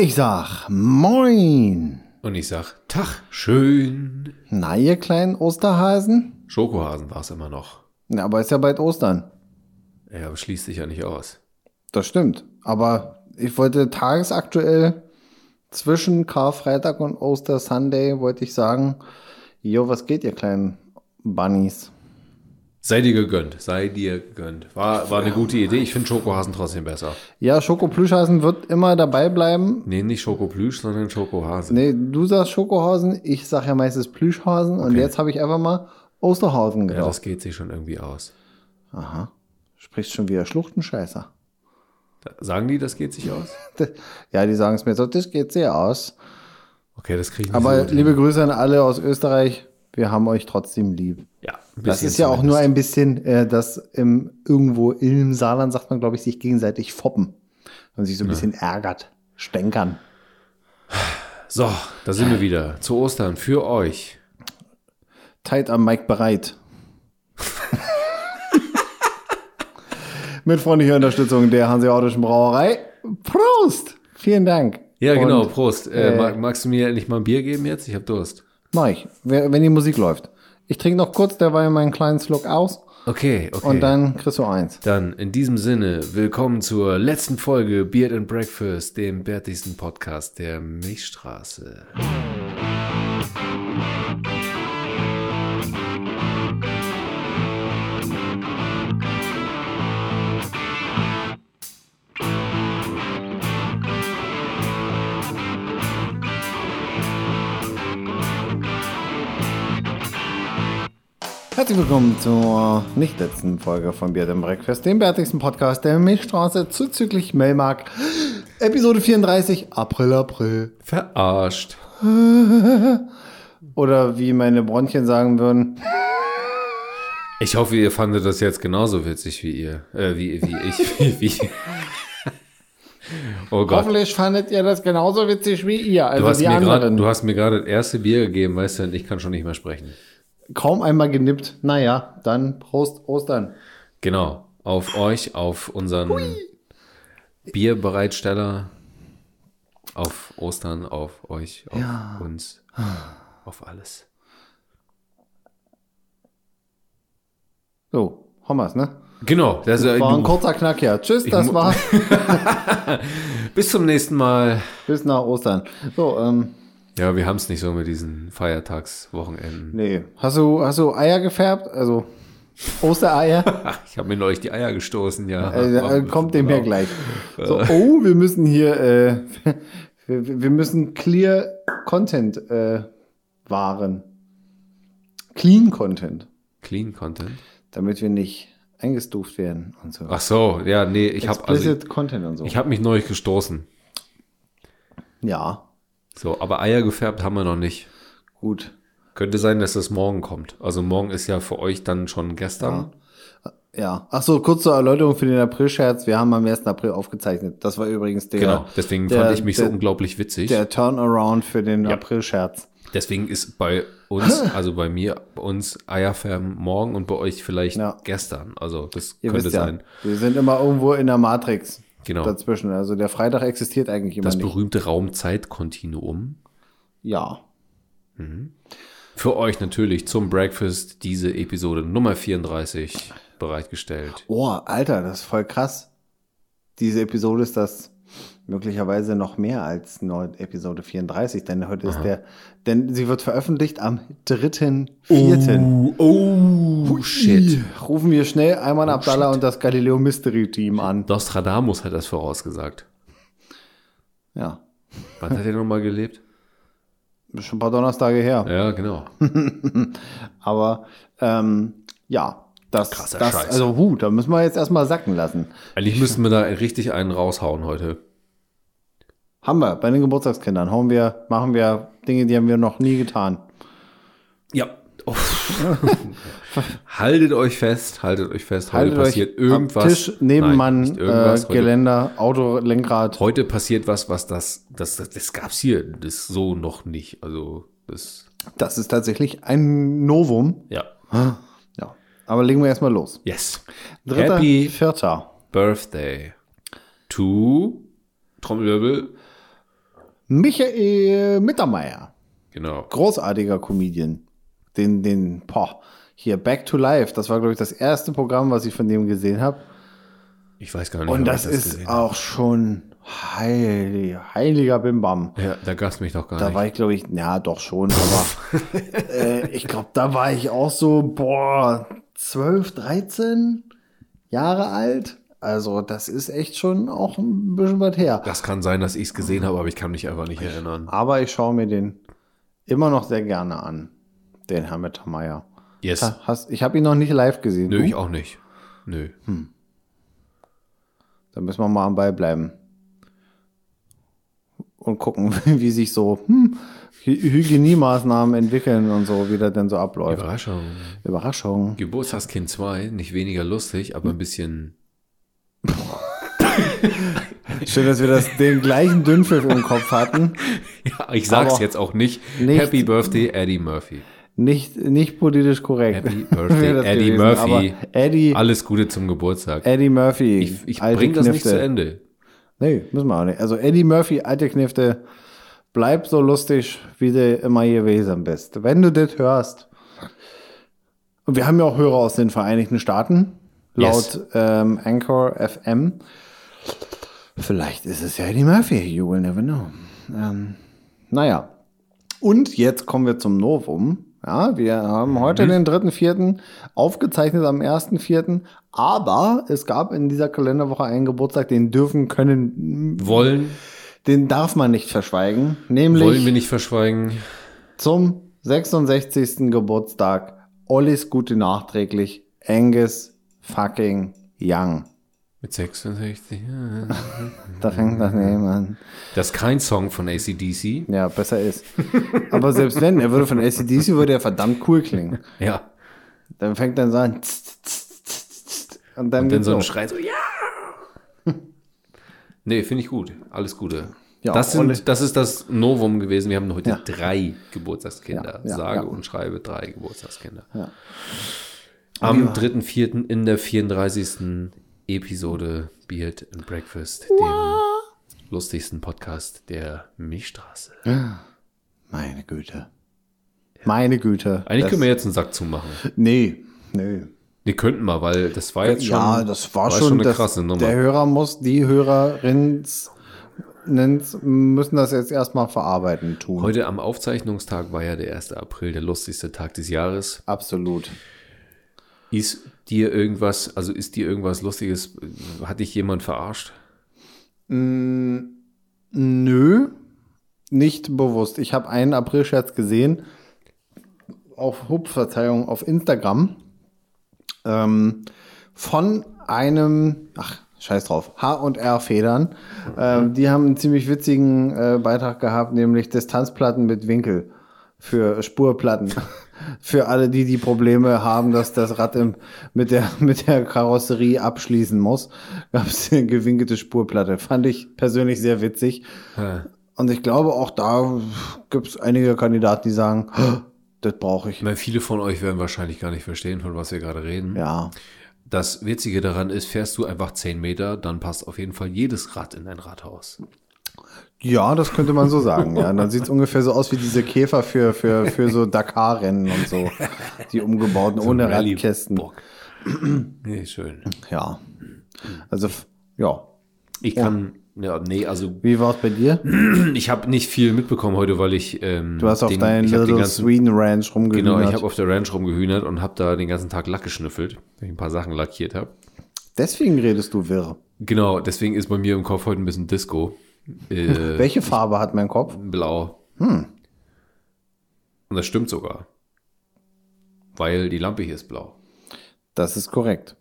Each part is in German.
Ich sag Moin. Und ich sag, Tag, schön. Na, ihr kleinen Osterhasen? Schokohasen war es immer noch. Na, aber ist ja bald Ostern. Ja, aber schließt sich ja nicht aus. Das stimmt. Aber ich wollte tagesaktuell zwischen Karfreitag und Oster Sunday wollte ich sagen, jo, was geht, ihr kleinen Bunnies? Sei dir gegönnt, sei dir gegönnt. War, war eine gute Idee. Ich finde Schokohasen trotzdem besser. Ja, Schokoplüschhasen wird immer dabei bleiben. Nee, nicht Schokoplüsch, sondern Schokohase. Nee, du sagst Schokohasen, ich sag ja meistens Plüschhasen und jetzt habe ich einfach mal Osterhasen Ja, gedacht. das geht sich schon irgendwie aus. Aha. Sprichst schon wieder Schluchtenscheißer. Sagen die, das geht sich aus? Ja, die sagen es mir so, das geht sehr aus. Okay, das kriegen wir Aber so gut hin. liebe Grüße an alle aus Österreich. Wir haben euch trotzdem lieb. Ja, Das ist ja auch nur ein bisschen, äh, das im, irgendwo im Saarland sagt man, glaube ich, sich gegenseitig foppen. Und sich so ein bisschen ärgert, stänkern. So, da sind wir wieder. Zu Ostern für euch. Tight am Mike bereit. Mit freundlicher Unterstützung der Hanseatischen Brauerei. Prost! Vielen Dank. Ja, Und genau, Prost. Äh, äh, mag, magst du mir endlich mal ein Bier geben jetzt? Ich hab Durst. Mach ich, wenn die Musik läuft. Ich trinke noch kurz derweil meinen kleinen Slug aus Okay, okay. und dann kriegst du eins. Dann in diesem Sinne, willkommen zur letzten Folge Beard and Breakfast, dem bärtigsten Podcast der Milchstraße. Herzlich willkommen zur nicht letzten Folge von Beard and Breakfast, dem bärtigsten Podcast der Milchstraße zuzüglich Melmark. Episode 34, April, April. Verarscht. Oder wie meine Bronchien sagen würden, Ich hoffe, ihr fandet das jetzt genauso witzig wie ihr. Äh, wie, wie ich. Wie, wie. Oh Gott. hoffentlich fandet ihr das genauso witzig wie ihr, also Du hast, die mir grad, anderen. du hast mir gerade das erste Bier gegeben, weißt du, und ich kann schon nicht mehr sprechen. Kaum einmal genippt. Naja, dann Prost Ostern. Genau. Auf euch, auf unseren Bierbereitsteller, auf Ostern, auf euch, auf Ja. uns, auf alles. So, Hommers, ne? Genau. Das, äh, War ein kurzer Knack, ja. Tschüss, das war's. bis zum nächsten Mal. Bis nach Ostern. So, ähm, Ja, wir haben es nicht so mit diesen Feiertagswochenenden. nee. Hast du, hast du Eier gefärbt? Also, Ostereier? Ich habe mir neulich die Eier gestoßen, ja. Äh, äh, kommt dem her Genau. gleich. So, oh, wir müssen hier, äh, wir, wir müssen clear Content äh, wahren. Clean Content, Clean Content. damit wir nicht eingestuft werden und so. Ach so, ja, nee, ich habe also, Explicit Content und so. ich habe mich neulich gestoßen. ja, So, aber Eier gefärbt haben wir noch nicht. gut. Könnte sein, dass das morgen kommt. Also morgen ist ja für euch dann schon gestern. Ja. Ach so, kurz zur Erläuterung für den April-Scherz. Wir haben am 1. April aufgezeichnet. Das war übrigens der, Genau, deswegen der, fand ich mich der, so unglaublich witzig. der Turnaround für den Ja. April-Scherz. Deswegen ist bei uns, also bei mir, bei uns Eierfärben morgen und bei euch vielleicht Ja. gestern. Also das Ihr könnte wisst ja, sein. wir sind immer irgendwo in der Matrix Genau. dazwischen. Also der Freitag existiert eigentlich immer Das nicht. berühmte Raumzeitkontinuum. Ja. Für euch natürlich zum Breakfast diese Episode Nummer 34 bereitgestellt. Oh, Alter, das ist voll krass. Diese Episode ist das möglicherweise noch mehr als nur Episode 34, denn heute ist der, denn sie wird veröffentlicht am 3.4. Oh, oh shit. Rufen wir schnell Ayman Abdallah und das Galileo Mystery Team an. Nostradamus hat das vorausgesagt. Ja. Wann hat er nochmal gelebt? Schon ein paar Donnerstage her. Ja, genau. Aber ähm, ja, das, Krasser das Scheiß. also hu, da müssen wir jetzt erstmal sacken lassen. Eigentlich müssten wir da richtig einen raushauen heute. Haben wir bei den Geburtstagskindern. Hauen wir, machen wir Dinge, die haben wir noch nie getan. Ja. Oh. haltet euch fest, haltet euch fest. Heute Haltet passiert irgendwas. Tisch, Nebenmann, Nein, äh, Geländer, Auto, Lenkrad. heute passiert was, was das, das, das, das gab's hier das so noch nicht. Also, das, Das ist tatsächlich ein Novum. ja. Ja. Aber legen wir erstmal los. Yes. Dritter, Happy vierter. Birthday to Trommelwirbel Michael Mittermeier. Genau. Großartiger Comedian. Den, den, boah, hier Back to Life. Das war, glaube ich, das erste Programm, was ich von dem gesehen habe. Ich weiß gar nicht, Und das ich ist auch schon heilig, heiliger Bimbam. Ja, da gab's mich doch gar Da nicht. war ich, glaube ich, ja, doch schon, aber äh, ich glaube, da war ich auch so, boah, 12, 13 Jahre alt. Also, das ist echt schon auch ein bisschen was her. das kann sein, dass ich es gesehen habe, aber ich kann mich einfach nicht erinnern. Aber ich schaue mir den immer noch sehr gerne an, den Herrn Mittermeier. Yes. Ha- Hast, ich habe ihn noch nicht live gesehen. Nö, du? ich auch nicht. Nö. Da müssen wir mal am Ball bleiben. Und gucken, wie sich so hm, Hy- Hygieniemaßnahmen entwickeln und so, wie das denn so abläuft. Überraschung. Überraschung. Geburtstagskind 2, nicht weniger lustig, aber ein bisschen. Schön, dass wir das, den gleichen Dünnpfiff im Kopf hatten. Ja, ich sag's Aber jetzt auch nicht. nicht- Happy Birthday, Eddie Murphy. Nicht, nicht politisch korrekt. Happy Birthday, Eddie gewesen. Murphy. Aber Eddie, Alles Gute zum Geburtstag. Eddie Murphy. Ich, ich bring das nicht Knifte. zu Ende. Nee, müssen wir auch nicht. Also Eddie Murphy, alte Knifte, bleib so lustig, wie du immer gewesen bist. Wenn du das hörst. Und wir haben ja auch Hörer aus den Vereinigten Staaten, laut Yes. ähm, Anchor FM. Vielleicht ist es ja Eddie Murphy, you will never know. Ähm, naja. Und jetzt kommen wir zum Novum. Ja, wir haben heute den 3.4. aufgezeichnet am 1.4. Aber es gab in dieser Kalenderwoche einen Geburtstag, den dürfen können, Wollen, den darf man nicht verschweigen. Nämlich wollen wir nicht verschweigen. zum 66. Geburtstag. Alles Gute nachträglich. Angus fucking Young. Mit 66. ja. Da fängt das Name an. Das ist kein Song von ACDC. Ja, besser ist. Aber selbst wenn, er würde von ACDC, würde er verdammt cool klingen. Ja. Dann fängt dann so an. tst, tst, tst, Und dann, Und dann so ein. Schrei so, ja! Nee, finde ich gut. Alles Gute. Ja, das, sind, das ist das Novum gewesen. Wir haben heute Ja. drei Geburtstagskinder. Ja, Sage und schreibe drei Geburtstagskinder. Ja. Am 3.4. in der 34. Episode Beard and Breakfast, dem lustigsten Podcast der Milchstraße. Meine Güte. Meine Güte. Eigentlich Das- können wir jetzt einen Sack zumachen. Nee, nee. Wir könnten mal, weil das war jetzt schon, ja, das war, schon, eine das, krasse Nummer. Der Hörer muss, die Hörerin müssen das jetzt erstmal verarbeiten tun. Heute am Aufzeichnungstag war ja der 1. April, der lustigste Tag des Jahres. Absolut. Ist dir irgendwas, also ist dir irgendwas Lustiges, hat dich jemand verarscht? Nö, nicht bewusst. Ich habe einen Aprilscherz gesehen auf Hup, Verzeihung, auf Instagram ähm, von einem, ach, scheiß drauf, H&R Federn. Ähm, die haben einen ziemlich witzigen äh, Beitrag gehabt, nämlich Distanzplatten mit Winkel für Spurplatten. Für alle, die die Probleme haben, dass das Rad im, mit, der, mit der Karosserie abschließen muss, gab es eine gewinkelte Spurplatte. Fand ich persönlich sehr witzig. Und ich glaube, auch da gibt es einige Kandidaten, die sagen, das brauche ich. Weil viele von euch werden wahrscheinlich gar nicht verstehen, von was wir gerade reden. Ja, Das Witzige daran ist, fährst du einfach 10 Meter, dann passt auf jeden Fall jedes Rad in dein Rathaus. Ja, das könnte man so sagen. Ja, Und dann sieht es ungefähr so aus wie diese Käfer für, für, für so Dakar-Rennen und so. Die umgebauten ohne Rallye- Radkästen. Nee, schön. Ja. Also, ja. Ich kann, ja, nee, also Wie war es bei dir? ich habe nicht viel mitbekommen heute, weil ich ähm, Du hast auf den, deinen den Little ganzen, Sweden Ranch rumgehühnert. Genau, ich habe auf der Ranch rumgehühnert und habe da den ganzen Tag Lack geschnüffelt, weil ich ein paar Sachen lackiert habe. Deswegen redest du wirr. Genau, deswegen ist bei mir im Kopf heute ein bisschen Disco. Äh, Welche Farbe hat mein Kopf? Blau. Und das stimmt sogar. Weil die Lampe hier ist blau. Das ist korrekt.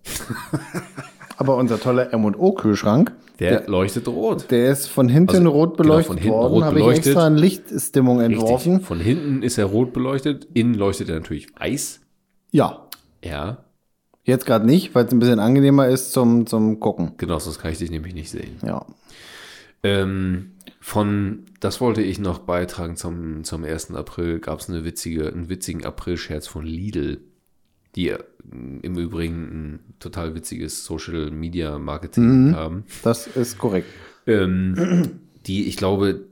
Aber unser toller M&O-Kühlschrank, Der leuchtet rot. der ist von hinten Also, rot genau, beleuchtet von hinten worden. rot Habe ich extra eine Lichtstimmung entworfen. Richtig. Von hinten ist er rot beleuchtet, innen leuchtet er natürlich weiß. Ja, Ja, jetzt gerade nicht, weil es ein bisschen angenehmer ist zum, zum Gucken. genau, sonst kann ich dich nämlich nicht sehen. Ja. Ähm, von, das wollte ich noch beitragen zum, zum 1. April, gab es eine witzige, einen witzigen April-Scherz von Lidl, die äh, im Übrigen ein total witziges Social Media Marketing haben. Das ist korrekt. Ähm, die, ich glaube,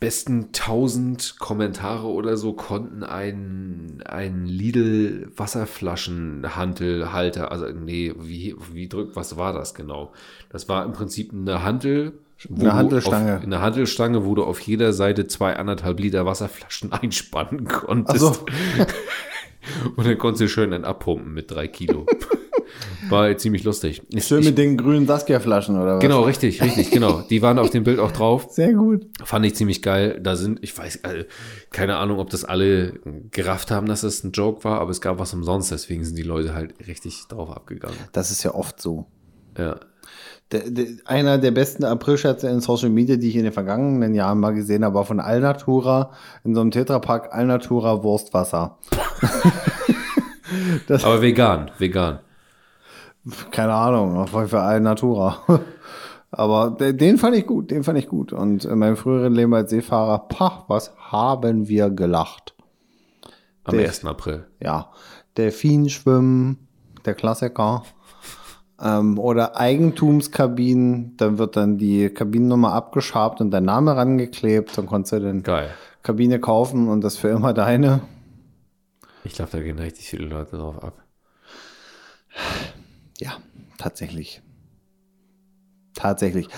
besten 1000 Kommentare oder so konnten ein, ein Lidl Wasserflaschenhantelhalter, also nee, wie, wie drückt, was war das genau? Das war im Prinzip eine Hantel, Eine du Hantelstange. Auf, eine Hantelstange, wo du auf jeder Seite zwei anderthalb Liter Wasserflaschen einspannen konntest. Also, Und dann konntest du schön dann abpumpen mit drei Kilo. War ziemlich lustig. Ich, schön ich, mit den grünen Saskia-Flaschen oder was? genau, richtig, richtig, genau. Die waren auf dem Bild auch drauf. Sehr gut. Fand ich ziemlich geil. Da sind, ich weiß, äh, keine Ahnung, ob das alle gerafft haben, dass das ein Joke war, aber es gab was umsonst, deswegen sind die Leute halt richtig drauf abgegangen. Das ist ja oft so. Ja. Der, der, einer der besten Aprilscherze in Social Media, die ich in den vergangenen Jahren mal gesehen habe, war von Alnatura in so einem Tetrapack Alnatura Wurstwasser. Aber vegan, vegan. Keine Ahnung, auf jeden Fall Alnatura. Aber de- den fand ich gut, den fand ich gut. Und in meinem früheren Leben als Seefahrer, pah, was haben wir gelacht. Am Der- 1. April. Ja, Delfinschwimmen, der Klassiker. Ähm, oder Eigentumskabinen, dann wird dann die Kabinennummer abgeschabt und der Name rangeklebt, dann konntest du dann Geil. Kabine kaufen und das für immer deine. Ich glaube, da gehen richtig viele Leute drauf ab. Ja, tatsächlich. Tatsächlich.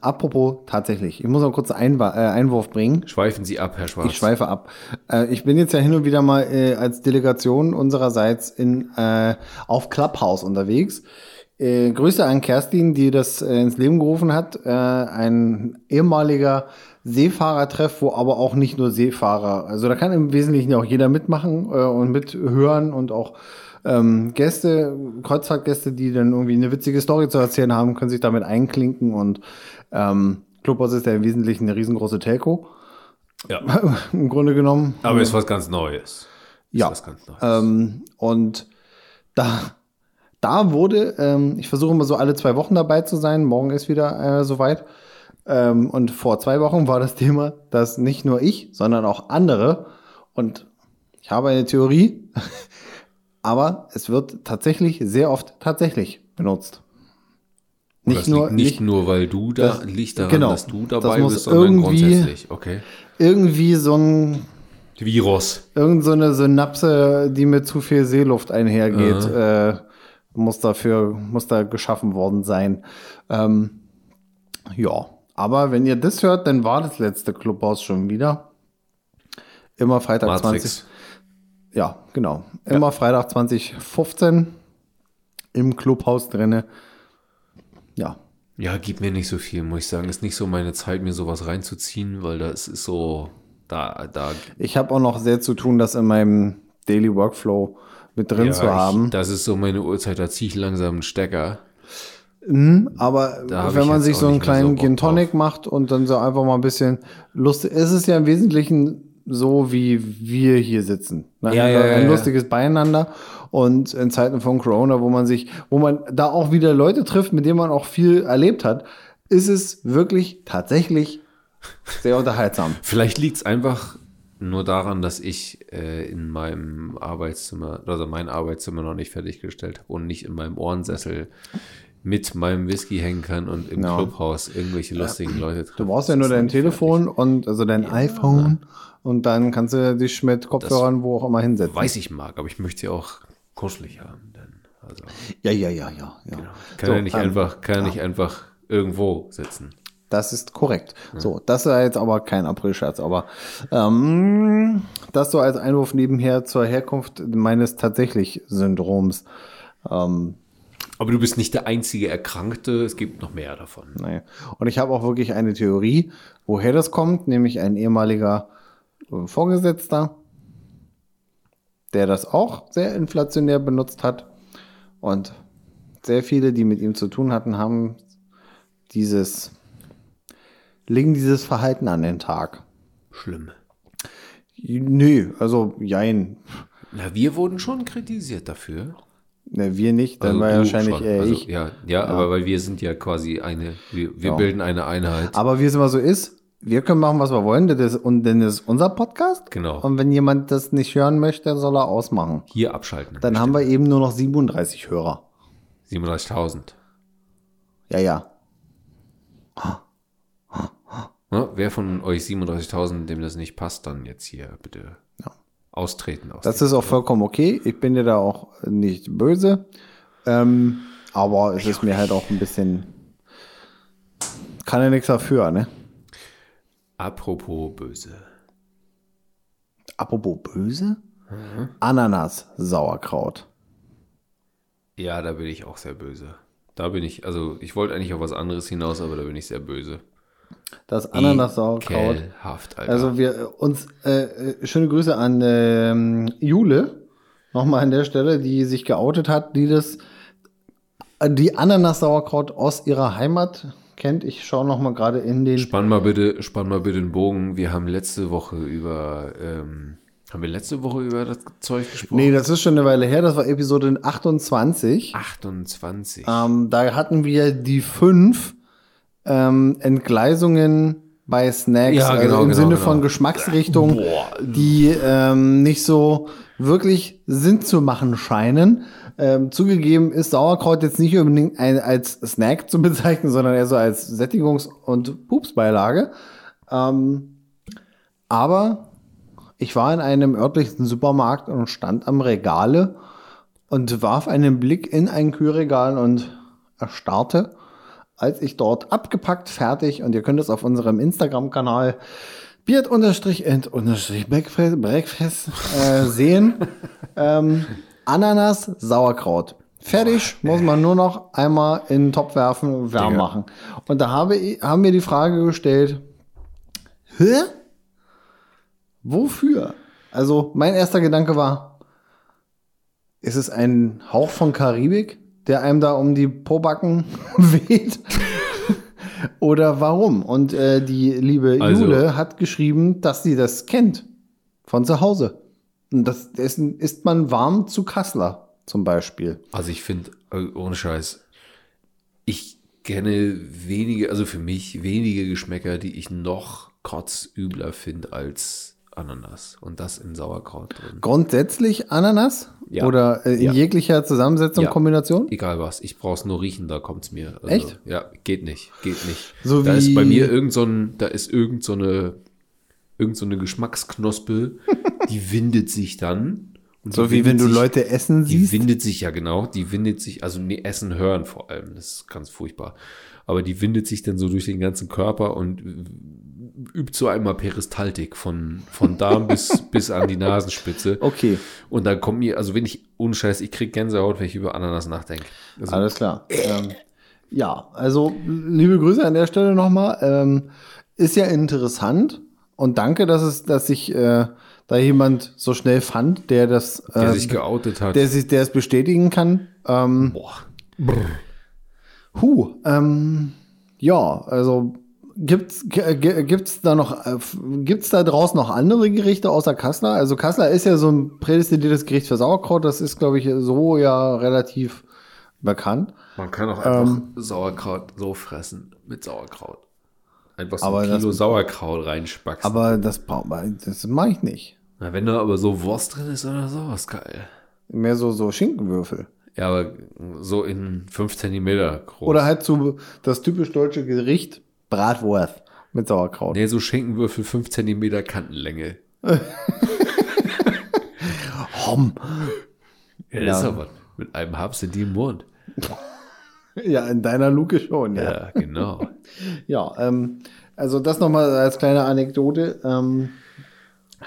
Apropos tatsächlich. Ich muss noch kurz einen Einwa- äh, Einwurf bringen. Schweifen Sie ab, Herr Schwarz. Ich schweife ab. Äh, ich bin jetzt ja hin und wieder mal äh, als Delegation unsererseits in, äh, auf Clubhouse unterwegs. Äh, Grüße an Kerstin, die das äh, ins Leben gerufen hat. Äh, ein ehemaliger Seefahrertreff, wo aber auch nicht nur Seefahrer, also da kann im Wesentlichen auch jeder mitmachen äh, und mithören und auch ähm, Gäste, Kreuzfahrtgäste, die dann irgendwie eine witzige Story zu erzählen haben, können sich damit einklinken und ähm, Clubhouse ist ja im Wesentlichen eine riesengroße Telco Ja. im Grunde genommen. Aber ist was ganz Neues. Ist Ja. was ganz Neues. Ähm, und da, da wurde, ähm, ich versuche immer so alle zwei Wochen dabei zu sein. Morgen ist wieder äh, soweit. Ähm, und vor zwei Wochen war das Thema, dass nicht nur ich, sondern auch andere, und ich habe eine Theorie, aber es wird tatsächlich sehr oft tatsächlich benutzt. Nicht das nur, nicht, nicht nur, weil du da das- liegt daran, genau. dass du Das dabei muss bist, sondern irgendwie- grundsätzlich. Okay. irgendwie so ein Virus. Irgend so eine Synapse, die mit zu viel Seeluft einhergeht, äh, muss dafür, muss da geschaffen worden sein. Ähm, ja, aber wenn ihr das hört, dann war das letzte Clubhaus schon wieder. Immer Freitag 20. Matrix. Ja, genau. Immer Freitag 2015 im Clubhaus drinne. Ja, Ja, gib mir nicht so viel, muss ich sagen. Ist nicht so meine Zeit, mir sowas reinzuziehen, weil das ist so, da, da. ich habe auch noch sehr zu tun, das in meinem Daily Workflow mit drin ja, zu haben. Ich, das ist so meine Uhrzeit, da ziehe ich langsam einen Stecker. Aber Da hab wenn man sich so einen so kleinen Bock Gin Tonic macht und dann so einfach mal ein bisschen lustig, es ist ja im Wesentlichen so, wie wir hier sitzen. Ne? Ja, ja, ja, ein ja. lustiges Beieinander und in Zeiten von Corona, wo man sich, wo man da auch wieder Leute trifft, mit denen man auch viel erlebt hat, ist es wirklich tatsächlich sehr unterhaltsam. Vielleicht liegt es einfach nur daran, dass ich äh, in meinem Arbeitszimmer, also mein Arbeitszimmer noch nicht fertiggestellt habe und nicht in meinem Ohrensessel mit meinem Whisky hängen kann und im Ja. Clubhaus irgendwelche lustigen Leute treffen. Du brauchst ja nur Das dein Telefon und also dein iPhone und dann kannst du dich mit Kopfhörern wo auch immer hinsetzen. fertig. Weiß ich mag, aber ich möchte sie auch kuschelig haben. Denn, also, Ja, ja, ja, ja. ja. kann So, ja nicht ähm, einfach, kann ja nicht einfach irgendwo sitzen. Das ist korrekt. So, das ist jetzt aber kein Aprilscherz, aber ähm, das so als Einwurf nebenher zur Herkunft meines tatsächlich Syndroms. Ähm, Aber du bist nicht der einzige Erkrankte, es gibt noch mehr davon. naja. Und ich habe auch wirklich eine Theorie, woher das kommt, nämlich ein ehemaliger äh, Vorgesetzter, der das auch sehr inflationär benutzt hat. Und sehr viele, die mit ihm zu tun hatten, haben dieses, legen dieses Verhalten an den Tag. Schlimm. Nö, also jein. Na, wir wurden schon kritisiert dafür. Ne, wir nicht, dann Also war ja wahrscheinlich schon. eher also, ich. Ja, ja, aber weil wir sind ja quasi eine, wir, wir Ja. bilden eine Einheit. Aber wie es immer so ist, wir können machen, was wir wollen, das ist, und denn das ist unser Podcast. Genau. Und wenn jemand das nicht hören möchte, soll er ausmachen. Hier abschalten. Dann haben wir eben nur noch 37 Hörer. 37.000. Ja, ja. Ne? Wer von euch 37.000, dem das nicht passt, dann jetzt hier bitte Ja. austreten. Aus Das ist auch vollkommen okay. Ich bin dir da auch nicht böse. Ähm, aber es ist mir halt auch ein bisschen. Kann ja nichts dafür, ne? Apropos böse. Apropos böse? Ananas, Sauerkraut. Ja, da bin ich auch sehr böse. Da bin ich, also ich wollte eigentlich auf was anderes hinaus, aber da bin ich sehr böse. Das Ananas, Sauerkraut. Ekelhaft, Alter. Also wir uns äh, äh, schöne Grüße an ähm, Jule nochmal an der Stelle, die sich geoutet hat, die das die Ananas Sauerkraut aus ihrer Heimat kennt. Ich schaue noch mal gerade in den Spann mal bitte, spann mal bitte den Bogen. Wir haben letzte Woche über, ähm, haben wir letzte Woche über das Zeug gesprochen? Nee, das ist schon eine Weile her, das war Episode 28. 28. Ähm, da hatten wir die fünf ähm, Entgleisungen bei Snacks, Ja, also genau, im genau, Sinne genau. von Geschmacksrichtungen, Boah. die ähm, nicht so wirklich Sinn zu machen scheinen. Ähm, zugegeben ist Sauerkraut jetzt nicht unbedingt ein, als Snack zu bezeichnen, sondern eher so als Sättigungs- und Pupsbeilage. Ähm, aber ich war in einem örtlichen Supermarkt und stand am Regale und warf einen Blick in ein Kühlregal und erstarrte, als ich dort abgepackt, fertig, und ihr könnt es auf unserem Instagram-Kanal Beard-End-Breakfast Breakfast, äh, sehen. ähm, Ananas, Sauerkraut. Fertig, muss man nur noch einmal in den Topf werfen und warm Digga. machen. Und da habe haben wir die Frage gestellt, hä? Wofür? Also mein erster Gedanke war, ist es ein Hauch von Karibik, der einem da um die Pobacken weht? Oder warum? Und äh, die liebe Also- Jule hat geschrieben, dass sie das kennt von zu Hause. Und das Essen isst man warm zu Kassler zum Beispiel. Also ich finde, äh, ohne Scheiß, ich kenne wenige, also für mich wenige Geschmäcker, die ich noch kotzübler finde als Ananas. Und das in Sauerkraut drin. Grundsätzlich Ananas? Ja. Oder äh, in Ja. jeglicher Zusammensetzung, Ja. Kombination? Egal was, ich brauch's nur riechen, da kommt's mir. Also, Echt? Ja, geht nicht, geht nicht. So da ist bei mir irgend so ein, da ist irgend so eine, irgend so eine Geschmacksknospe, die windet sich dann. Und So die wie wenn du sich- Leute essen Die siehst. windet sich ja genau, die windet sich, also nee, Essen hören vor allem, das ist ganz furchtbar. Aber die windet sich dann so durch den ganzen Körper und übt so einmal Peristaltik von, von Darm bis, bis an die Nasenspitze. Okay, Und dann kommt mir, also wenn ich, ohne Scheiß, ich krieg Gänsehaut, wenn ich über Ananas nachdenke. Also, alles klar. Ähm, ja, also liebe Grüße an der Stelle nochmal. Ähm, ist ja interessant und danke, dass es, dass sich äh, da jemand so schnell fand, der das, der äh, sich geoutet hat. der sich, der es bestätigen kann. Ähm, Boah. Huh, ähm, ja, also gibt's gibt's da noch äh, gibt's da draußen noch andere Gerichte außer Kassler? Also Kassler ist ja so ein prädestiniertes Gericht für Sauerkraut, das ist glaube ich so ja relativ bekannt. Man kann auch einfach Sauerkraut so fressen mit Sauerkraut. Einfach so ein das- Kilo Sauerkraut reinspackst. Aber das das mache ich nicht. Na, wenn da aber so Wurst drin ist oder so, ist geil. Mehr so so Schinkenwürfel Ja, aber so in 5 Zentimeter groß. oder halt so das typisch deutsche Gericht Bratwurst mit Sauerkraut. Nee, so Schinkenwürfel 5 Zentimeter Kantenlänge. Hom. Ja, das ist aber mit einem Haps in die Mund. Ja, in deiner Luke schon, ja. Ja, genau. Ja, ähm, also das nochmal als kleine Anekdote. Ähm,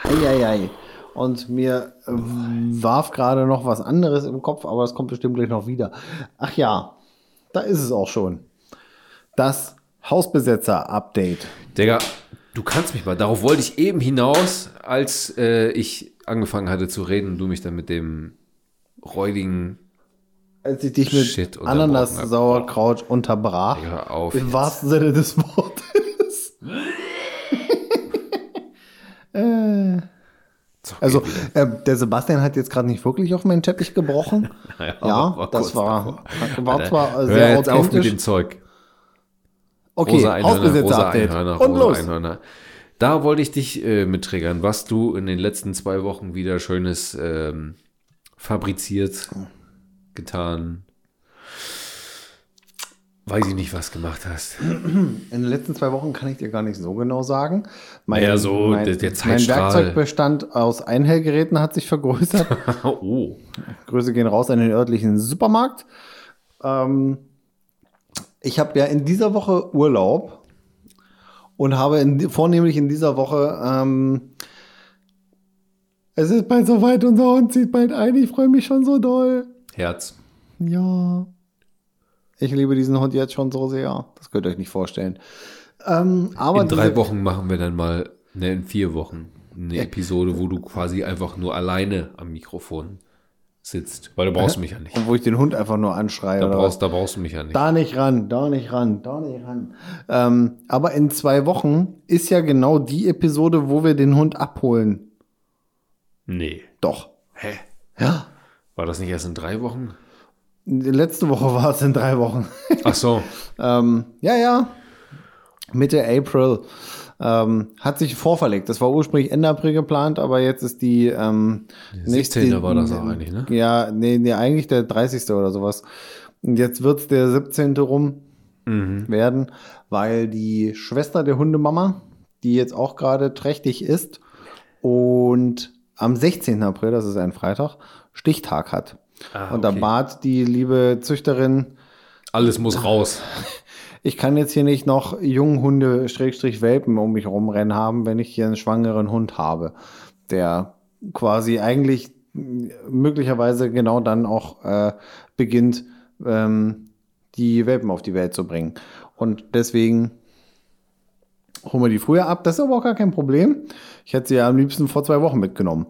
hei, hei. Und mir ähm, warf gerade noch was anderes im Kopf, aber das kommt bestimmt gleich noch wieder. Ach ja, da ist es auch schon. Das Hausbesetzer-Update. Digga, du kannst mich mal. Darauf wollte ich eben hinaus, als äh, ich angefangen hatte zu reden und du mich dann mit dem räudigen Als ich dich mit Shit unterbrochen hab. Ananas-Sauerkraut unterbrach. Hör auf. Im wahrsten Sinne des Wortes. äh, So, also, äh, der Sebastian hat jetzt gerade nicht wirklich auf meinen Teppich gebrochen. Ja, Ja, war das war, war Alter, zwar Hör sehr jetzt auf mit authentisch. dem Zeug. Okay, rosa Einhörner, rosa. Einhörner, Und rosa los. Einhörner. Da wollte ich dich äh, mittriggern, was du in den letzten zwei Wochen wieder Schönes ähm, fabriziert, getan. weiß ich nicht, was gemacht hast. In den letzten zwei Wochen kann ich dir gar nicht so genau sagen. Mein, Ja, so mein, der- der mein. Werkzeugbestand aus Einhellgeräten hat sich vergrößert. oh. Grüße gehen raus an den örtlichen Supermarkt. Ähm, ich habe ja in dieser Woche Urlaub und habe in, vornehmlich in dieser Woche, ähm, es ist bald soweit, unser Hund zieht bald ein, ich freue mich schon so doll. Herz. Ja. Ich liebe diesen Hund jetzt schon so sehr. Das könnt ihr euch nicht vorstellen. Ähm, aber In drei Wochen machen wir dann mal, ne, in vier Wochen, eine Episode, wo du quasi einfach nur alleine am Mikrofon sitzt. Weil du brauchst mich ja nicht. Und wo ich den Hund einfach nur anschreie. Da brauchst, da brauchst du mich ja nicht. Da nicht ran, da nicht ran, da nicht ran. Ähm, aber in zwei Wochen ist ja genau die Episode, wo wir den Hund abholen. Nee. Doch. Hä? Ja. War das nicht erst in drei Wochen? Letzte Woche war es in drei Wochen. Ach so. ähm, ja, ja. Mitte April. Ähm, hat sich vorverlegt. Das war ursprünglich Ende April geplant, aber jetzt ist die ähm, 17. war das auch eigentlich, ne? Ja, nee, nee, eigentlich der 30. oder sowas. Und jetzt wird's der 17. rum Mhm. werden, weil die Schwester der Hundemama, die jetzt auch gerade trächtig ist und am 16. April, das ist ein Freitag, Stichtag hat. Ah, und da okay. bat die liebe Züchterin, Alles muss raus. ich kann jetzt hier nicht noch jungen Hunde, Schrägstrich Welpen um mich rumrennen haben, wenn ich hier einen schwangeren Hund habe, der quasi eigentlich möglicherweise genau dann auch äh, beginnt, ähm, die Welpen auf die Welt zu bringen. Und deswegen holen wir die früher ab. Das ist aber auch gar kein Problem. Ich hätte sie ja am liebsten vor zwei Wochen mitgenommen.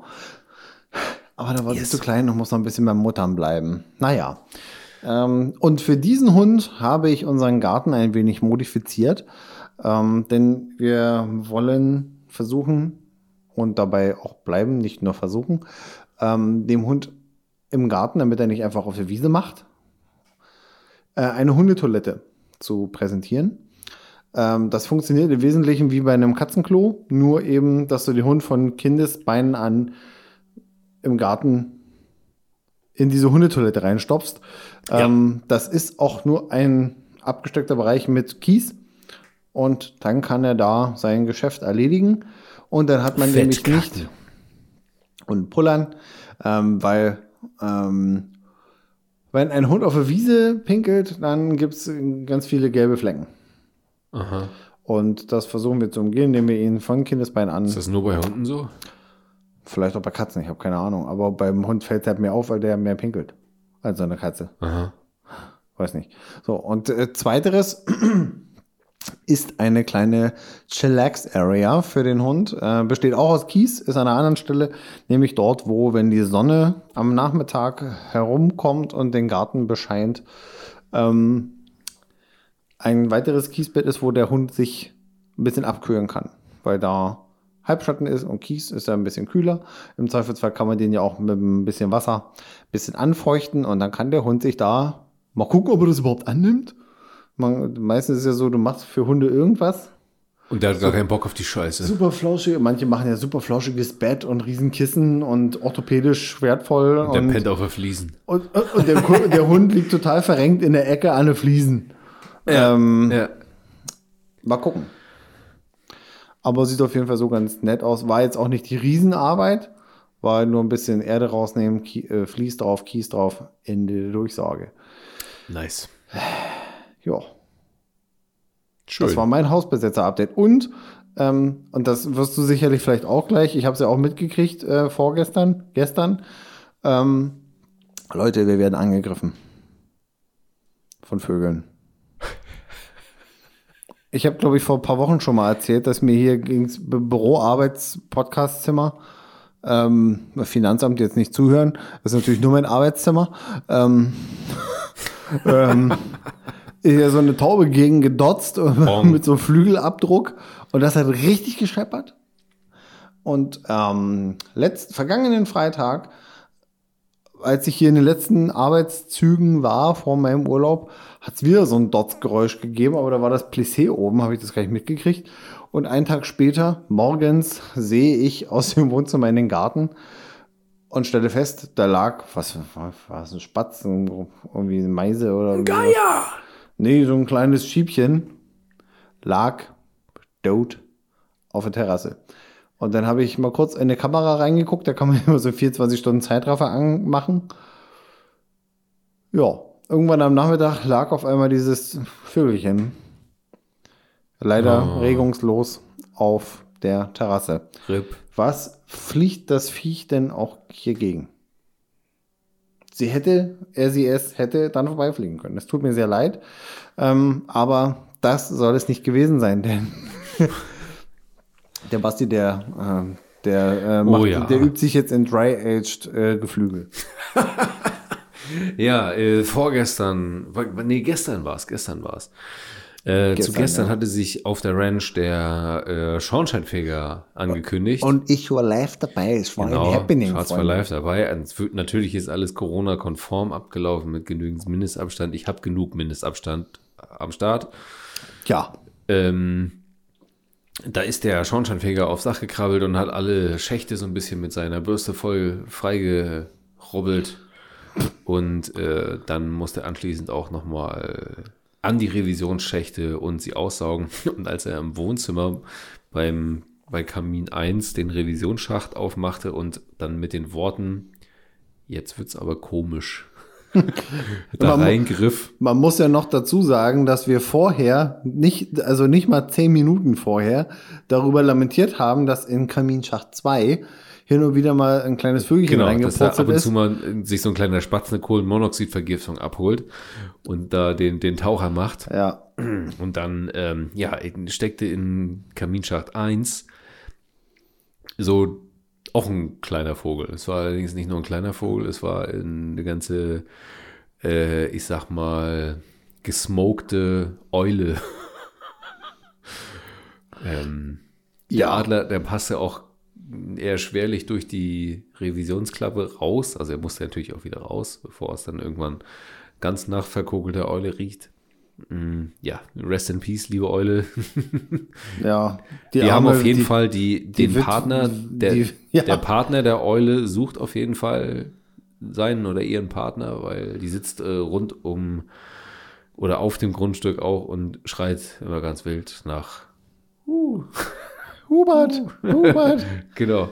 Aber da war Yes. sie zu klein und muss noch ein bisschen beim Muttern bleiben. Naja. Ähm, und für diesen Hund habe ich unseren Garten ein wenig modifiziert. Ähm, denn wir wollen versuchen und dabei auch bleiben, nicht nur versuchen, ähm, dem Hund im Garten, damit er nicht einfach auf der Wiese macht, äh, eine Hundetoilette zu präsentieren. Ähm, das funktioniert im Wesentlichen wie bei einem Katzenklo, nur eben, dass du den Hund von Kindesbeinen an im Garten in diese Hundetoilette reinstopfst. Ähm, das ist auch nur ein abgesteckter Bereich mit Kies und dann kann er da sein Geschäft erledigen und dann hat man nämlich nicht und pullern, ähm, weil ähm, wenn ein Hund auf der Wiese pinkelt, dann gibt es ganz viele gelbe Flecken. Aha. Und das versuchen wir zu umgehen, indem wir ihn von Kindesbein an, Ist das nur bei Hunden so? Vielleicht auch bei Katzen, ich habe keine Ahnung, aber beim Hund fällt es halt mehr auf, weil der mehr pinkelt als eine Katze. Aha. Weiß nicht. So, und äh, zweiteres ist eine kleine Chillax-Area für den Hund. Äh, besteht auch aus Kies, ist an einer anderen Stelle, nämlich dort, wo, wenn die Sonne am Nachmittag herumkommt und den Garten bescheint, ähm, ein weiteres Kiesbett ist, wo der Hund sich ein bisschen abkühlen kann, weil da Halbschatten ist und Kies ist ja ein bisschen kühler. Im Zweifelsfall kann man den ja auch mit ein bisschen Wasser ein bisschen anfeuchten und dann kann der Hund sich da mal gucken, ob er das überhaupt annimmt. Man, meistens ist es ja so, du machst für Hunde irgendwas. Und der hat gar keinen Bock auf die Scheiße. Super flauschig, manche machen ja super flauschiges Bett und Riesenkissen und orthopädisch wertvoll. Der und, pennt auf der Fliesen. und, und der, der Hund liegt total verrenkt in der Ecke an den Fliesen. Ähm, Ja. Mal gucken. Aber sieht auf jeden Fall so ganz nett aus. War jetzt auch nicht die Riesenarbeit. War nur ein bisschen Erde rausnehmen, Kie äh, Vlies drauf, Kies drauf, Ende der Durchsage. Nice. Ja, Schön. das war mein Hausbesetzer-Update. Und, ähm, und das wirst du sicherlich vielleicht auch gleich, ich habe es ja auch mitgekriegt äh, vorgestern, gestern. Ähm, Leute, wir werden angegriffen. Von Vögeln. Ich habe, glaube ich, vor ein paar Wochen schon mal erzählt, dass mir hier gings Büro-Arbeits-Podcast-Zimmer, ähm, Finanzamt jetzt nicht zuhören, das ist natürlich nur mein Arbeitszimmer, ähm, ähm, ist ja so eine Taube gegen gedotzt mit so einem Flügelabdruck und das hat richtig gescheppert. Und ähm, letzt, vergangenen Freitag, als ich hier in den letzten Arbeitszügen war vor meinem Urlaub, hat es wieder so ein Dots-Geräusch gegeben, aber da war das Plissé oben, habe ich das gar nicht mitgekriegt. Und einen Tag später, morgens, sehe ich aus dem Wohnzimmer in den Garten und stelle fest, da lag, was war es, ein Spatz, irgendwie eine Meise oder ein Geier! Nee, so ein kleines Schiebchen lag tot auf der Terrasse. Und dann habe ich mal kurz in eine Kamera reingeguckt, da kann man immer so 24 Stunden Zeitraffer anmachen. Ja, irgendwann am Nachmittag lag auf einmal dieses Vögelchen. Leider Oh. regungslos auf der Terrasse. RIP. Was fliegt das Viech denn auch hier gegen? Sie hätte, er sie es hätte dann vorbeifliegen können. Es tut mir sehr leid, ähm, aber das soll es nicht gewesen sein, denn der Basti, der, ähm, der, äh, macht, Oh ja. der übt sich jetzt in Dry-Aged äh, Geflügel. Ja, äh, vorgestern, nee, gestern war es, gestern war es. Äh, zu Gestern, gestern ja. hatte sich auf der Ranch der äh, Schornsteinfeger angekündigt. Und ich war live dabei. Es war genau, ein Happening. Schwarz war live dabei. Natürlich ist alles Corona-konform abgelaufen mit genügend Mindestabstand. Ich habe genug Mindestabstand am Start. Ja, Ähm, da ist der Schornsteinfeger aufs Dach gekrabbelt und hat alle Schächte so ein bisschen mit seiner Bürste voll freigerobbelt. Und äh, dann musste er anschließend auch nochmal an die Revisionsschächte und sie aussaugen. Und als er im Wohnzimmer beim, bei Kamin 1 den Revisionsschacht aufmachte und dann mit den Worten, jetzt wird's aber komisch, da Man reingriff. Man muss ja noch dazu sagen, dass wir vorher, nicht, also nicht mal zehn Minuten vorher, darüber lamentiert haben, dass in Kaminschacht 2 hin und wieder mal ein kleines Vögelchen Genau, dass da ab und ist. zu mal äh, sich so ein kleiner Spatz eine Kohlenmonoxidvergiftung abholt und da den, den Taucher macht. Ja, Und dann, ähm, ja, steckte in Kaminschacht 1 so auch ein kleiner Vogel. Es war allerdings nicht nur ein kleiner Vogel, es war eine ganze, äh, ich sag mal, gesmokte Eule. ähm, der Ja. Adler, der passte auch eher schwerlich durch die Revisionsklappe raus. Also er musste natürlich auch wieder raus, bevor es dann irgendwann ganz nach verkokelter Eule riecht. Mm, Ja, rest in peace, liebe Eule. ja. Die, Die haben Arme, auf jeden die- Fall die, den Partner, der, ja. der Partner der Eule sucht auf jeden Fall seinen oder ihren Partner, weil die sitzt äh, rund um oder auf dem Grundstück auch und schreit immer ganz wild nach. Hubert, Hubert. Genau.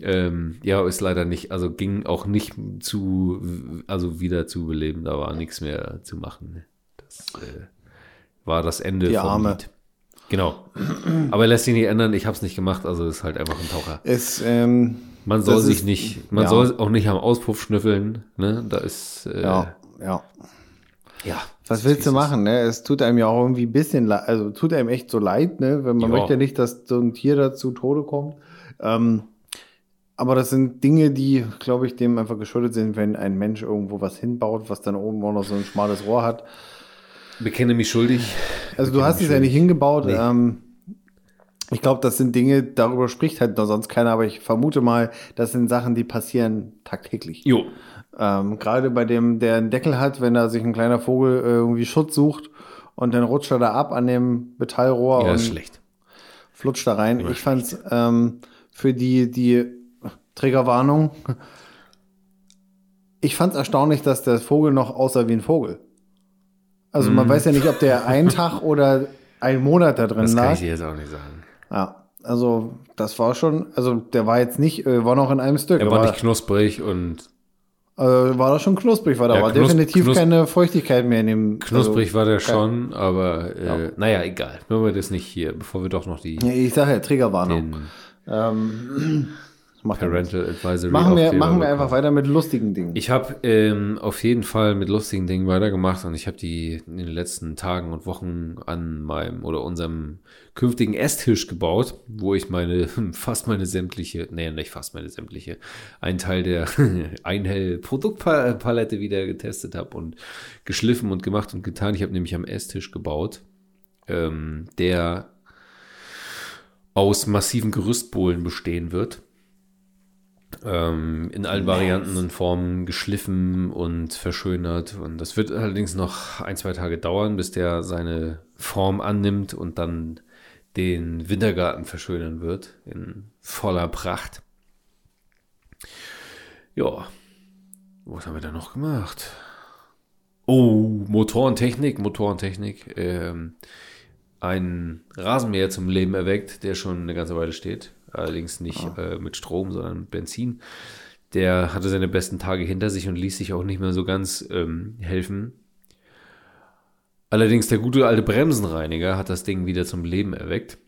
Ähm, ja, ist leider nicht, also ging auch nicht zu, also wieder zu beleben, da war nichts mehr zu machen. Das äh, war das Ende Die vom Arme. Lied. Genau. Aber lässt sich nicht ändern, ich habe es nicht gemacht, also ist halt einfach ein Taucher. Es, ähm, Man soll sich ist- nicht, man ja. soll auch nicht am Auspuff schnüffeln, ne? Da ist, äh, ja, ja. ja. Was willst du machen, ne? Es tut einem ja auch irgendwie ein bisschen leid, also tut einem echt so leid, ne? Wenn man Ja. möchte nicht, dass so ein Tier da zu Tode kommt. Ähm, aber das sind Dinge, die, glaube ich, dem einfach geschuldet sind, wenn ein Mensch irgendwo was hinbaut, was dann oben auch noch so ein schmales Rohr hat. Bekenne mich schuldig. Also du hast es ja nicht hingebaut. Ähm, ich glaube, das sind Dinge, darüber spricht halt noch sonst keiner, aber ich vermute mal, das sind Sachen, die passieren tagtäglich. Jo. Ähm, Gerade bei dem, der einen Deckel hat, wenn da sich ein kleiner Vogel äh, irgendwie Schutz sucht und dann rutscht er da ab an dem Metallrohr Ja, und schlecht. flutscht da rein. ich fand's ähm, für die, die Trägerwarnung, ich fand's erstaunlich, dass der Vogel noch aussah wie ein Vogel. Also Mhm. man weiß ja nicht, ob der einen Tag oder einen Monat da drin Das kann lag. ich dir jetzt auch nicht sagen. Ja, also das war schon, also der war jetzt nicht, äh, war noch in einem Stück. Er war nicht knusprig und äh, war da schon knusprig, weil da Ja, war knus- definitiv knus- keine Feuchtigkeit mehr in dem. knusprig also, war der schon, aber äh, naja, egal. Wenn wir das nicht hier, bevor wir doch noch die Ja, ich sage ja, Triggerwarnung. Ähm, macht ja. Parental Advisory machen wir, machen wir einfach weiter mit lustigen Dingen. Ich habe ähm, auf jeden Fall mit lustigen Dingen weitergemacht und ich habe die in den letzten Tagen und Wochen an meinem oder unserem künftigen Esstisch gebaut, wo ich meine fast meine sämtliche, nee, nicht fast meine sämtliche, einen Teil der Einhell Produktpalette wieder getestet habe und geschliffen und gemacht und getan. Ich habe nämlich am Esstisch gebaut, ähm, der aus massiven Gerüstbohlen bestehen wird ähm, in allen Varianten und Formen geschliffen und verschönert. Und das wird allerdings noch ein, zwei Tage dauern, bis der seine Form annimmt und dann den Wintergarten verschönern wird in voller Pracht. Ja, was haben wir da noch gemacht? Oh, Motorentechnik, Motorentechnik. Ähm, ein Rasenmäher zum Leben erweckt, der schon eine ganze Weile steht. Allerdings nicht Ah. äh, mit Strom, sondern mit Benzin. Der hatte seine besten Tage hinter sich und ließ sich auch nicht mehr so ganz ähm, helfen. Allerdings der gute alte Bremsenreiniger hat das Ding wieder zum Leben erweckt.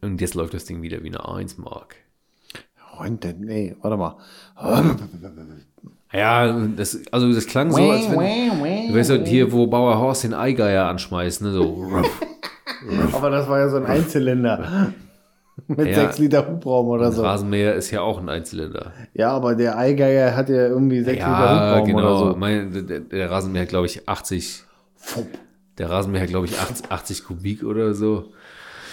Und jetzt läuft das Ding wieder wie eine 1 Mark. Und, nee, warte mal. Ja, das, also das klang so, als wenn, du weißt du, hier, wo Bauer Horst den Eigeier anschmeißt, ne, so. Aber das war ja so ein Einzylinder. Mit Ja. 6 Liter Hubraum oder so. Rasenmäher ist ja auch ein Einzylinder. Ja, aber der Eigeier hat ja irgendwie 6 Liter Ja, Hubraum genau. oder so. Mein, der, der Rasenmäher hat, glaube ich, 80, der Rasenmäher hat, glaube ich, 80, 80 Kubik oder so.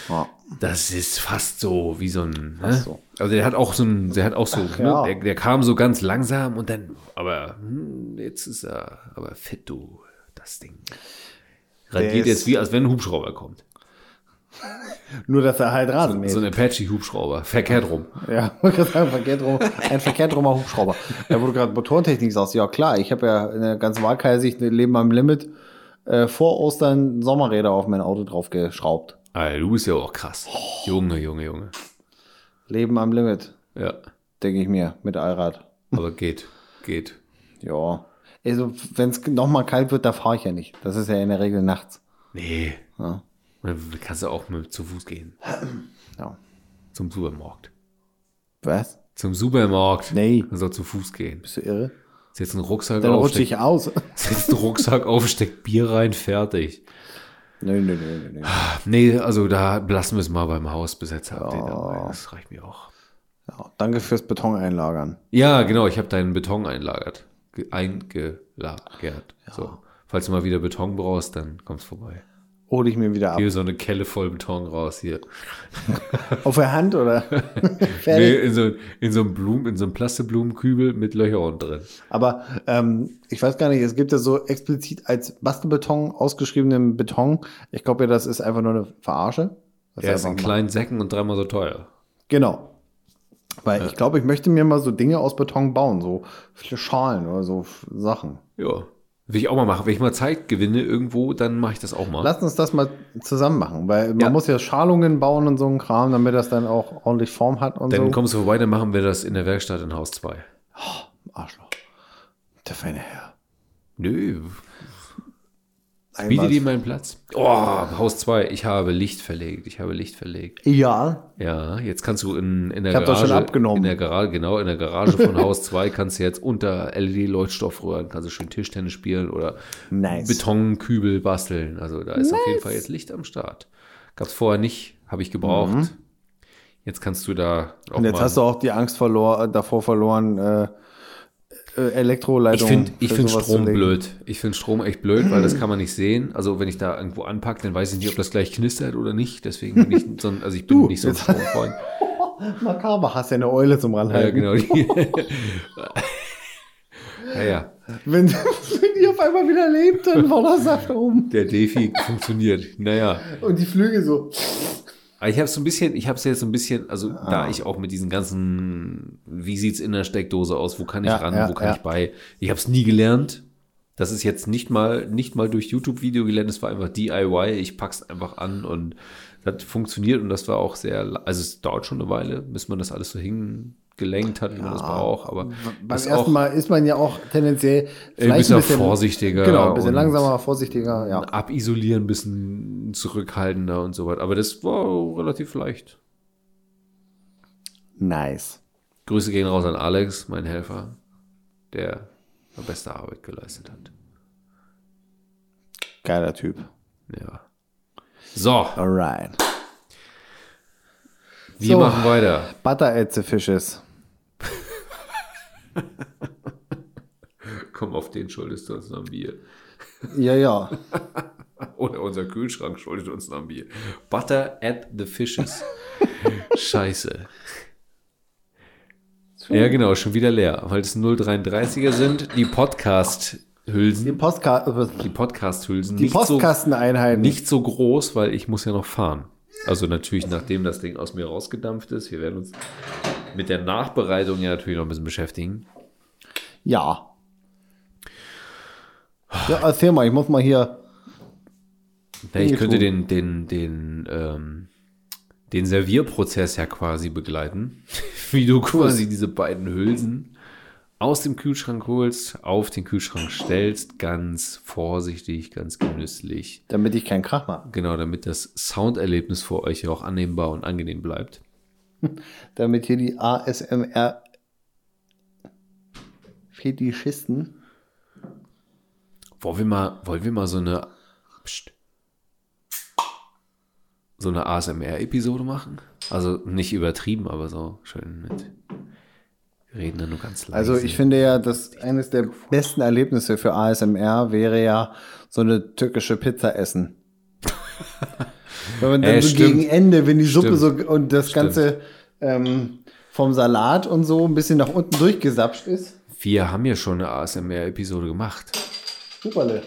Ja. Das ist fast so wie so ein. Ne? so. Also der hat auch so ein, der hat auch so, Ach, ne? ja. der, der kam so ganz langsam und dann, aber hm, jetzt ist er, aber fett du, das Ding. Radiert jetzt wie, als wenn ein Hubschrauber kommt. Nur, dass er halt Rasen mäht. So ein Apache-Hubschrauber, verkehrt rum. Ja, verkehrt rum, ein verkehrt rumer Hubschrauber. Da wurde gerade Motorentechnik sagst. Ja, klar, ich habe ja in der ganzen Wahlkreisicht Leben am Limit äh, vor Ostern Sommerräder auf mein Auto draufgeschraubt. Alter, du bist ja auch krass. Junge, Junge, Junge. Leben am Limit, Ja, denke ich mir, mit Allrad. aber geht, geht. Ja. Also, wenn es nochmal kalt wird, da fahre ich ja nicht. Das ist ja in der Regel nachts. Nee, Ja. Dann kannst du auch mit zu Fuß gehen. ja. Zum Supermarkt. Was? Zum Supermarkt. Nee. Soll zu Fuß gehen. Bist du irre? Setzt einen Rucksack Dann auf, rutsche steckt, ich aus. setzt einen Rucksack auf, steckt Bier rein, fertig. nö, nö, nö, nö. Nee, also da belassen wir es mal beim Hausbesetzer-Update dabei. Das reicht mir auch. Ja, danke fürs Beton einlagern. Ja, genau, ich habe deinen Beton einlagert. Ge- Eingelagert. So. Falls du mal wieder Beton brauchst, dann kommst vorbei. Hol ich mir wieder ab. Hier so eine Kelle voll Beton raus hier. Auf der Hand oder? Nee, in so, in so einem Blumen, in so einem Plastikblumenkübel mit Löchern drin. Aber ähm, ich weiß gar nicht, es gibt ja so explizit als Bastelbeton ausgeschriebenen Beton. Ich glaube ja, das ist einfach nur eine Verarsche. Das Der ist in kleinen Säcken und dreimal so teuer. Genau. Weil ich glaube, ich möchte mir mal so Dinge aus Beton bauen, so Schalen oder so Sachen. Ja. Will ich auch mal machen. Wenn ich mal Zeit gewinne irgendwo, dann mache ich das auch mal. Lass uns das mal zusammen machen, weil man Ja. muss ja Schalungen bauen und so ein Kram, damit das dann auch ordentlich Form hat und dann so. kommst du vorbei, dann machen wir das in der Werkstatt in Haus 2. Arschloch. Der feine Herr. Nö, biete dir meinen Platz. Oh, Haus 2, ich habe Licht verlegt. Ich habe Licht verlegt. Ja, Ja, jetzt kannst du in, in der Ich hab das Garage. schon abgenommen. In der Garage, genau, in der Garage von Haus 2 kannst du jetzt unter LED-Leuchtstoffröhren kannst du schön Tischtennis spielen oder Nice. Betonkübel basteln. Also da ist auf jeden Fall jetzt Licht am Start. Gab's vorher nicht, habe ich gebraucht. Jetzt kannst du da auch Mhm. und jetzt hast du auch die Angst verlor, davor verloren, äh, äh, Ich Elektroleitungen finde ich find Strom blöd. Ich finde Strom echt blöd, weil das kann man nicht sehen. Also wenn ich da irgendwo anpacke, dann weiß ich nicht, ob das gleich knistert oder nicht. Deswegen bin ich so ein, also ich bin Du, nicht so ein Stromfreund. Makaber, hast ja eine Eule zum Ja, Ranhalten. genau. Ja, ja. Wenn, wenn die auf einmal wieder lebt, dann war das Saft oben. Der Defi funktioniert. Naja. Und die Flügel so. Aber ich habe so ein bisschen, ich habe es jetzt so ein bisschen, also Ah. da ich auch mit diesen ganzen, wie sieht's in der Steckdose aus, wo kann ich Ja, ran, ja, wo kann ja. ich bei, ich habe es nie gelernt. Das ist jetzt nicht mal, nicht mal durch YouTube-Video gelernt, es war einfach DIY, ich pack's einfach an und das funktioniert und das war auch sehr, also es dauert schon eine Weile, bis man das alles so hingelenkt hat, wie man das braucht, aber Beim das ersten auch Mal ist man ja auch tendenziell ein bisschen vorsichtiger. Genau, ein bisschen langsamer, vorsichtiger, ja. Abisolieren, ein bisschen zurückhaltender und so weiter. Aber das war relativ leicht. Nice. Grüße gehen raus an Alex, mein Helfer, der beste Arbeit geleistet hat. Geiler Typ. Ja. So, Alright. wir So. machen weiter. Butterätze Fishes. Komm, auf den schuldest du uns noch ein Bier. Ja, ja. Oder unser Kühlschrank schuldet uns noch ein Bier. Butter at the Fishes. Scheiße. Ja, genau, schon wieder leer, weil es 033er sind. Die Die Podcast-Hülsen, Postka die Podcast-Hülsen, die so Postkasteneinheiten. Nicht so groß, weil ich muss ja noch fahren. Also natürlich, nachdem das Ding aus mir rausgedampft ist. Wir werden uns mit der Nachbereitung ja natürlich noch ein bisschen beschäftigen. Ja. Ja, erzähl mal, ich muss mal hier. Ja, ich könnte den, den, den, ähm, den Servierprozess ja quasi begleiten. Wie du quasi diese beiden Hülsen aus dem Kühlschrank holst, auf den Kühlschrank stellst, ganz vorsichtig, ganz genüsslich. Damit ich keinen Krach mache. Genau, damit das Sounderlebnis für euch auch annehmbar und angenehm bleibt. Damit hier die ASMR Fetischisten. Wollen wir mal, wollen wir mal so eine, Psst. so eine ASMR-Episode machen? Also nicht übertrieben, aber so schön mit, wir reden dann nur ganz leise. Also ich finde ja, dass eines der besten Erlebnisse für ASMR wäre ja so eine türkische Pizza essen. Wenn man dann Äh, so stimmt. gegen Ende, wenn die Suppe Stimmt. so und das Stimmt. Ganze ähm, vom Salat und so ein bisschen nach unten durchgesapscht ist. Wir haben ja schon eine ASMR-Episode gemacht. Superle.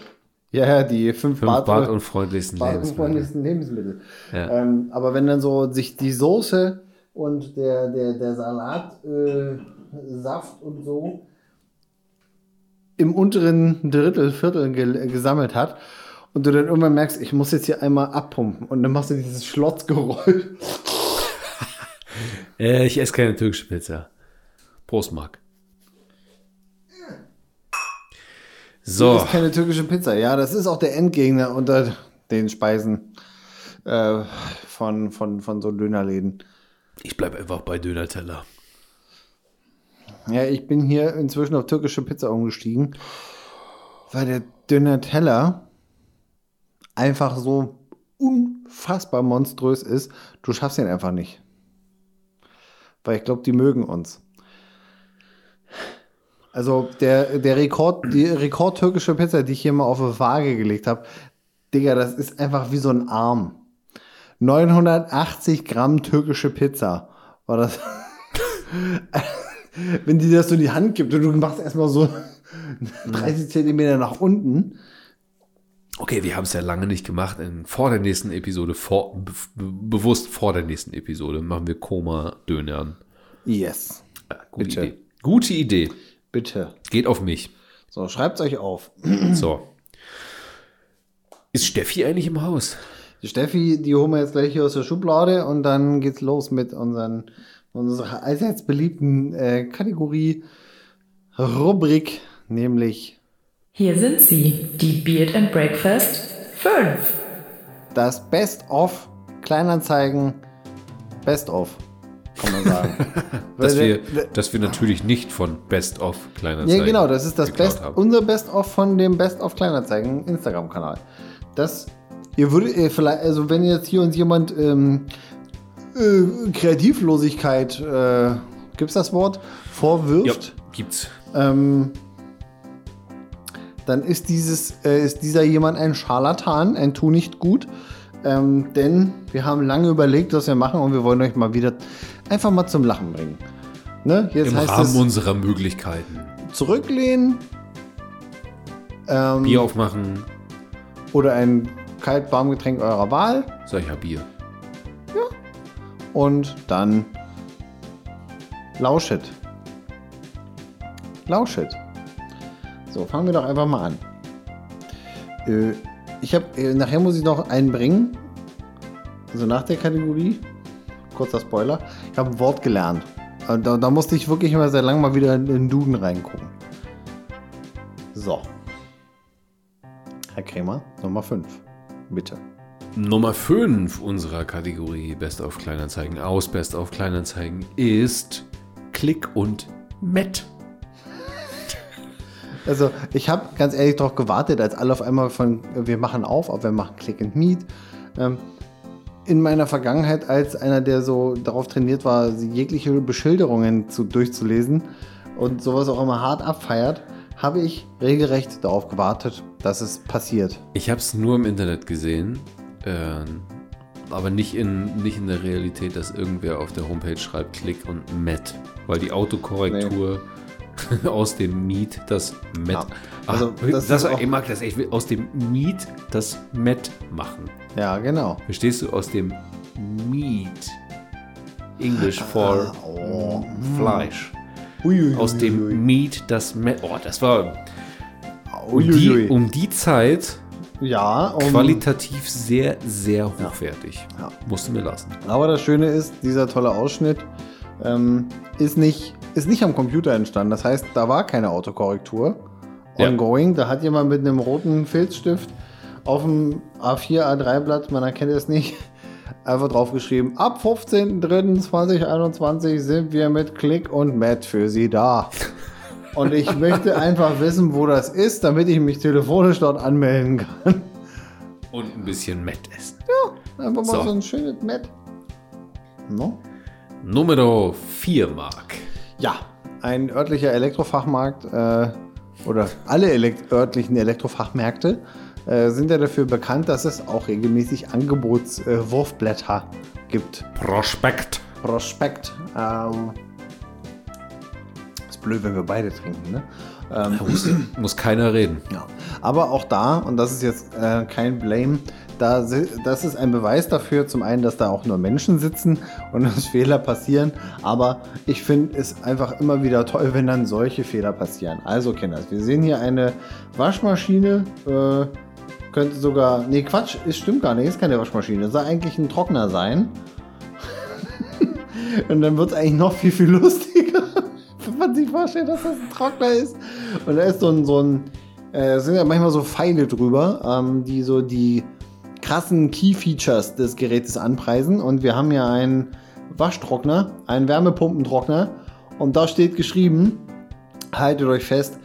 Ja, ja, die fünf, Fünf Bad, Bad und freundlichsten Bad und Lebensmittel. Lebensmittel. Ja. Ähm, aber wenn dann so sich die Soße und der, der, der Salat, äh, Saft und so im unteren Drittel, Viertel ge gesammelt hat und du dann irgendwann merkst, ich muss jetzt hier einmal abpumpen und dann machst du dieses Schlotzgeräusch. Äh, ich esse keine türkische Pizza. Prost, Marc. Das So, ist keine türkische Pizza. Ja, das ist auch der Endgegner unter den Speisen äh, von, von, von so Dönerläden. ich bleibe einfach bei Döner-Teller. Ja, ich bin hier inzwischen auf türkische Pizza umgestiegen, weil der Döner Teller einfach so unfassbar monströs ist. Du schaffst ihn einfach nicht. Weil ich glaube, die mögen uns. Also der, der Rekord, die Rekord türkische Pizza, die ich hier mal auf eine Waage gelegt habe, Digga, das ist einfach wie so ein Arm. 980 Gramm türkische Pizza war das. Wenn die das so in die Hand gibt und du machst erstmal so 30 Zentimeter nach unten. Okay, wir haben es ja lange nicht gemacht. In, vor der nächsten Episode, vor, be, be, bewusst vor der nächsten Episode, machen wir Koma-Dönern. Yes. Ja, gute Bitte. Idee. Gute Idee. Bitte. Geht auf mich. So, schreibt's euch auf. So. Ist Steffi eigentlich im Haus? Die Steffi, die holen wir jetzt gleich hier aus der Schublade und dann geht's los mit unseren, unserer allseits beliebten äh, Kategorie Rubrik, nämlich Hier sind sie, die Beard and Breakfast 5. das Best of Kleinanzeigen Best of, kann man sagen. Dass wir, dass wir natürlich nicht von Best of kleiner Ja, genau, das ist das Best, haben. unser Best of von dem Best of Kleinanzeigen Instagram-Kanal. Das, ihr würdet, ihr vielleicht, also wenn jetzt hier uns jemand ähm, äh, Kreativlosigkeit, äh, gibt's das Wort, Ja, vorwirft, gibt's. ähm, dann ist dieses, äh, ist dieser jemand ein Scharlatan, ein Tu nicht gut. Ähm, denn wir haben lange überlegt, was wir machen und wir wollen euch mal wieder einfach mal zum Lachen bringen. Ne? Jetzt Im heißt Rahmen unserer Möglichkeiten. zurücklehnen. Ähm, Bier aufmachen. oder ein kalt-warm-Getränk eurer Wahl Sag ich ja Bier. und dann lauschet. Lauschet. So, fangen wir doch einfach mal an. Äh, ich habe, äh, nachher muss ich noch einen bringen. Also nach der Kategorie. Kurzer Spoiler. Ich habe ein Wort gelernt. Äh, Da, da musste ich wirklich immer sehr lange mal wieder in den Duden reingucken. So. Herr Krämer, Nummer 5. Bitte. Nummer 5 unserer Kategorie Best auf Kleinanzeigen aus Best auf Kleinanzeigen ist Klick und Met. Also ich habe ganz ehrlich darauf gewartet, als alle auf einmal von wir machen auf, aber wir machen Click and Meet. Ähm, in meiner Vergangenheit als einer, der so darauf trainiert war, jegliche Beschilderungen zu, durchzulesen und sowas auch immer hart abfeiert, habe ich regelrecht darauf gewartet, dass es passiert. Ich habe es nur im Internet gesehen, ähm, aber nicht in, nicht in der Realität, dass irgendwer auf der Homepage schreibt Klick und Met, weil die Autokorrektur aus dem Meet das Met. Ja, Ach, also das das ist auch- ich mag das echt. Aus dem Meet das Met machen. Ja, genau. Verstehst du? Aus dem Meat. English for oh. Fleisch. Uiuiui. Aus dem Meat das Met. Oh, das war. um, die, um die Zeit ja, um, qualitativ sehr, sehr hochwertig. Ja. Musst du mir lassen. Aber das Schöne ist, dieser tolle Ausschnitt ähm, ist, nicht, ist nicht am Computer entstanden. Das heißt, da war keine Autokorrektur. Ja. Ongoing. Da hat jemand mit einem roten Filzstift auf dem A4, A3-Blatt, man erkennt es nicht, einfach draufgeschrieben, ab 15.03.2021 sind wir mit Click und Matt für Sie da. Und ich möchte einfach wissen, wo das ist, damit ich mich telefonisch dort anmelden kann. Und ein bisschen Met essen. Einfach mal So. so, ein schönes Matt. No? Nummer 4, Mark. Ja, ein örtlicher Elektrofachmarkt äh, oder alle elekt örtlichen Elektrofachmärkte äh, sind ja dafür bekannt, dass es auch regelmäßig Angebotswurfblätter äh, gibt. Prospekt. Prospekt. Ähm, ist blöd, wenn wir beide trinken, ne? Ähm, Muss, muss keiner reden. ja. Aber auch da, und das ist jetzt äh, kein Blame, da, das ist ein Beweis dafür, zum einen, dass da auch nur Menschen sitzen und dass Fehler passieren. Aber ich finde es einfach immer wieder toll, wenn dann solche Fehler passieren. Also, Kinders, wir sehen hier eine Waschmaschine. Äh, könnte sogar. Nee, Quatsch, es stimmt gar nicht, ist keine Waschmaschine. Soll eigentlich ein Trockner sein. und dann wird es eigentlich noch viel, viel lustiger, wenn man sich vorstellt, dass das ein Trockner ist. Und da ist so ein, so ein äh, sind ja manchmal so Pfeile drüber, ähm, die so die krassen Key-Features des Gerätes anpreisen. Und wir haben hier einen Waschtrockner, einen Wärmepumpentrockner. Und da steht geschrieben, haltet euch fest,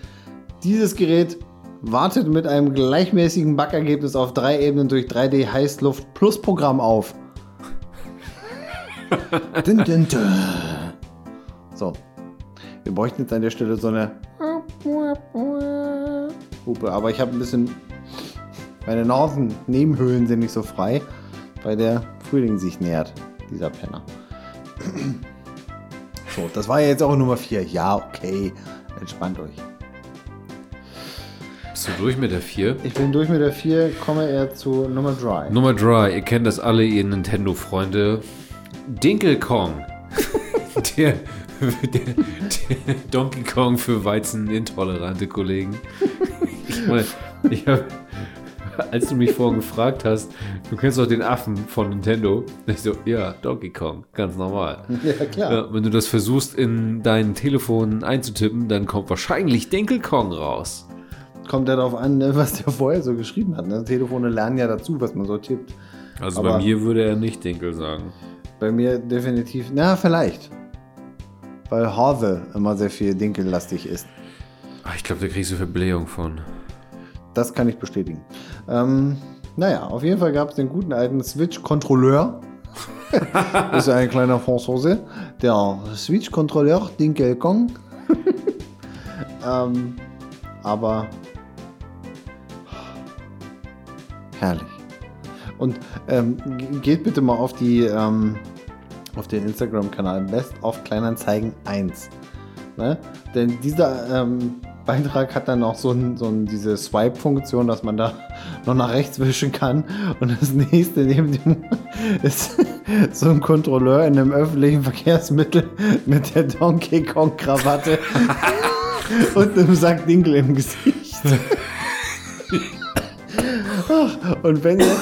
dieses Gerät wartet mit einem gleichmäßigen Backergebnis auf drei Ebenen durch 3D Heißluft plus Programm auf. dun, dun, dun. So. Wir bräuchten jetzt an der Stelle so eine Hupe, aber ich habe ein bisschen. Meine Nasennebenhöhlen sind nicht so frei, weil der Frühling sich nähert, dieser Penner. So, das war ja jetzt auch Nummer 4. Ja, okay. Entspannt euch. Bist du durch mit der 4? Ich bin durch mit der 4, komme eher zu Nummer 3. Nummer 3, ihr kennt das alle, ihr Nintendo-Freunde. Dinkel Kong. der, der, der Donkey Kong für weizenintolerante Kollegen. Ich meine, ich hab, als du mich vorhin gefragt hast, du kennst doch den Affen von Nintendo. Ich so, ja, Donkey Kong, ganz normal. Ja, klar. Ja, wenn du das versuchst in dein Telefon einzutippen, dann kommt wahrscheinlich Dinkel Kong raus. Kommt ja darauf an, ne, was der vorher so geschrieben hat. Ne? Telefone lernen ja dazu, was man so tippt. Also Aber- bei mir würde er nicht Dinkel sagen. Bei mir definitiv. Na, vielleicht. Weil Hase immer sehr viel dinkellastig ist. Ah, Ich glaube, da kriegst du Verblähung von. Das kann ich bestätigen. Ähm, naja, auf jeden Fall gab es den guten alten Switch-Kontrolleur. ist ja ein kleiner Franzose. Der Switch-Kontrolleur Dinkel Kong. ähm, aber herrlich. Und ähm, ge- geht bitte mal auf die ähm, auf den Instagram-Kanal Best of Kleinanzeigen 1. Ne? Denn dieser ähm, Beitrag hat dann auch so, ein, so ein, diese Swipe-Funktion, dass man da noch nach rechts wischen kann. Und das nächste neben dem ist so ein Kontrolleur in einem öffentlichen Verkehrsmittel mit der Donkey Kong-Krawatte und einem Sack Dinkel im Gesicht. Und wenn ihr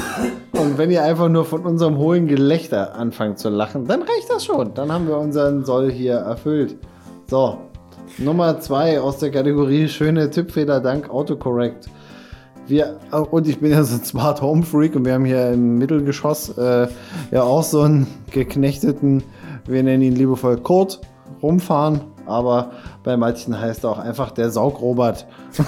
und wenn ihr einfach nur von unserem hohen Gelächter anfangt zu lachen, dann reicht das schon. Dann haben wir unseren Soll hier erfüllt. So, Nummer zwei aus der Kategorie schöne Tippfehler dank Autocorrect. Wir, oh, und ich bin ja so ein Smart Home Freak und wir haben hier im Mittelgeschoss äh, ja auch so einen geknechteten, wir nennen ihn liebevoll Kurt, rumfahren. Aber bei manchen heißt er auch einfach der Saugrobert.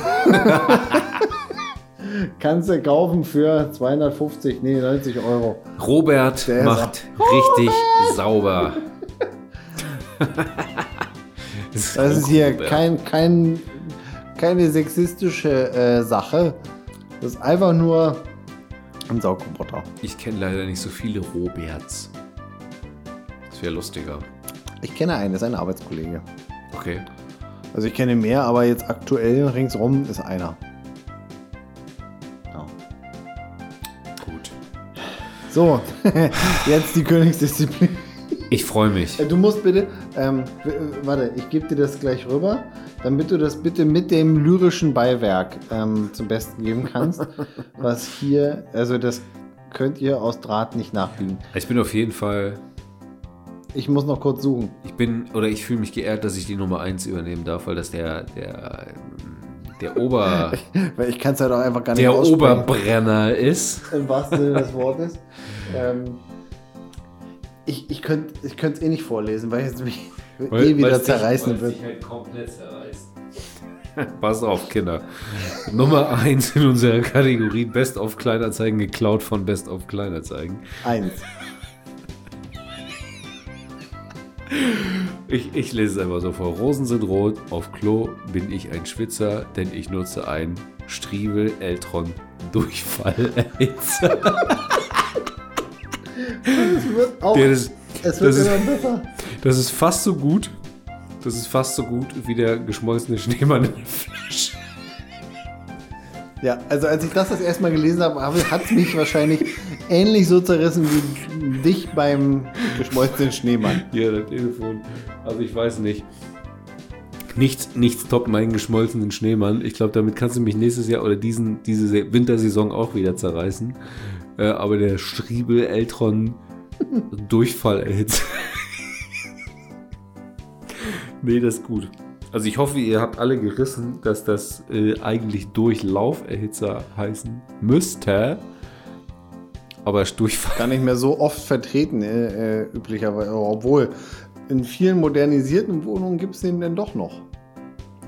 Kannst du kaufen für 250, nee, 90 Euro. Robert Der macht richtig sauber. Das ist hier Robert. kein, kein, keine sexistische äh, Sache. Das ist einfach nur ein Saugroboter. Ich kenne leider nicht so viele Roberts. Das wäre lustiger. Ich kenne einen, das ist ein Arbeitskollege. Okay. Also ich kenne mehr, aber jetzt aktuell ringsrum ist einer. Ja. Gut. So, jetzt die Königsdisziplin. Ich freue mich. Äh, Du musst bitte, ähm, äh, warte, ich gebe dir das gleich rüber, damit du das bitte mit dem lyrischen Beiwerk ähm, zum Besten geben kannst. was hier, also das könnt ihr aus Draht nicht nachbiegen. Ich bin auf jeden Fall, Ich muss noch kurz suchen. ich bin, oder ich fühle mich geehrt, dass ich die Nummer 1 übernehmen darf, weil das der, der, der Ober, Weil ich kann es halt auch einfach gar nicht der. Oberbrenner ist. Im wahrsten Sinne des Wortes. ähm, ich ich könnte es ich eh nicht vorlesen, weil es mich eh wieder zerreißen wird. halt komplett zerreißt. Pass auf, Kinder. Nummer 1 in unserer Kategorie Best of Kleinanzeigen geklaut von Best of Kleinanzeigen. Eins. Ich, ich lese es einfach so vor. Rosen sind rot, auf Klo bin ich ein Schwitzer, denn ich nutze ein Striebel Eltron Durchfallerhitzer. Es wird auch. Ist- es wird das ist- immer besser. Das ist fast so gut. Das ist fast so gut wie der geschmolzene Schneemann in der Flasche. Ja, also als ich das das erste Mal gelesen habe, hat es mich wahrscheinlich ähnlich so zerrissen wie dich beim geschmolzenen Schneemann. Hier, das Telefon. Also ich weiß nicht. Nichts, nichts toppt meinen geschmolzenen Schneemann. Ich glaube, damit kannst du mich nächstes Jahr oder diesen, diese Se- Wintersaison auch wieder zerreißen. Äh, aber der Striebel Eltron Durchfallerhitzer. nee, das ist gut. Also ich hoffe, ihr habt alle gerissen, dass das äh, eigentlich Durchlauferhitzer heißen müsste. Aber Durchfall. Gar nicht mehr so oft vertreten, äh, äh, üblicherweise. Obwohl, in vielen modernisierten Wohnungen gibt es den denn doch noch.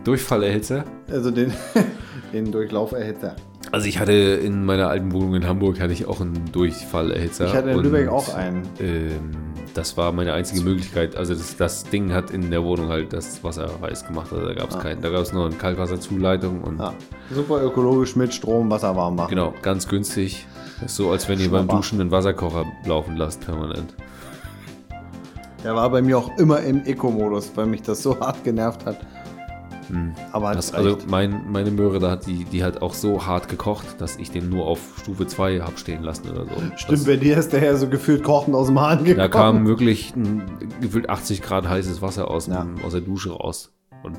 Durchfallerhitzer? Also den, den Durchlauferhitzer. Also ich hatte in meiner alten Wohnung in Hamburg hatte ich auch einen Durchfallerhitzer. Ich hatte in und, Lübeck auch einen. Ähm, das war meine einzige Möglichkeit. Also das, das Ding hat in der Wohnung halt das Wasser heiß gemacht. Also da gab es Ah. keinen. Da gab es nur eine Kaltwasserzuleitung und Ja, super ökologisch mit Strom Wasser warm machen. genau, ganz günstig. Das ist so, als wenn ihr beim. Duschen einen Wasserkocher laufen lasst, permanent. Der war bei mir auch immer im Eco-Modus, weil mich das so hart genervt hat. Aber Das, also mein, meine Möhre, da hat die, die hat auch so hart gekocht, dass ich den nur auf Stufe 2 habe stehen lassen oder so. Stimmt, Das, bei dir ist der ja so gefühlt kochend aus dem Hahn gekommen. Da kam wirklich ein, gefühlt 80 Grad heißes Wasser aus, Ja. dem, aus der Dusche raus. Und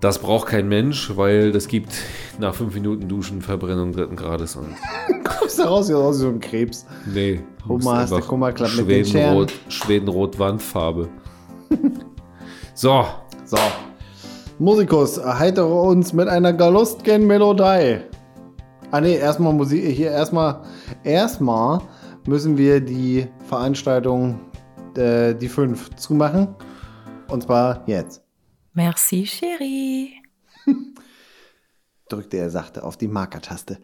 das braucht kein Mensch, weil das gibt nach fünf Minuten Duschen Verbrennung dritten Grades und kommst da raus, ja, aus wie so ein Krebs. nee. du mal, hast du- klappt mit den Schwedenrot, Schwedenrot Wandfarbe. so, So. Musikus, erheitere uns mit einer galustgen Melodie. Ah ne, erstmal Musik, hier erstmal, erstmal müssen wir die Veranstaltung, äh, die 5 zumachen. Und zwar jetzt. Merci, chérie. Drückte er sachte auf die Markertaste.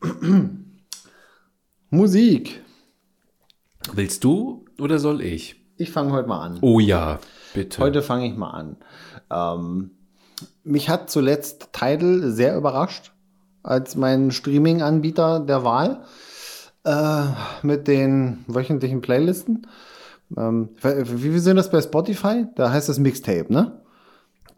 Musik. willst du oder soll ich? Ich fange heute mal an. Oh ja, bitte. Heute fange ich mal an. Ähm, mich hat zuletzt Tidal sehr überrascht als mein Streaming-Anbieter der Wahl äh, mit den wöchentlichen Playlisten. Ähm, wie wie sind das bei Spotify? Da heißt das Mixtape, ne?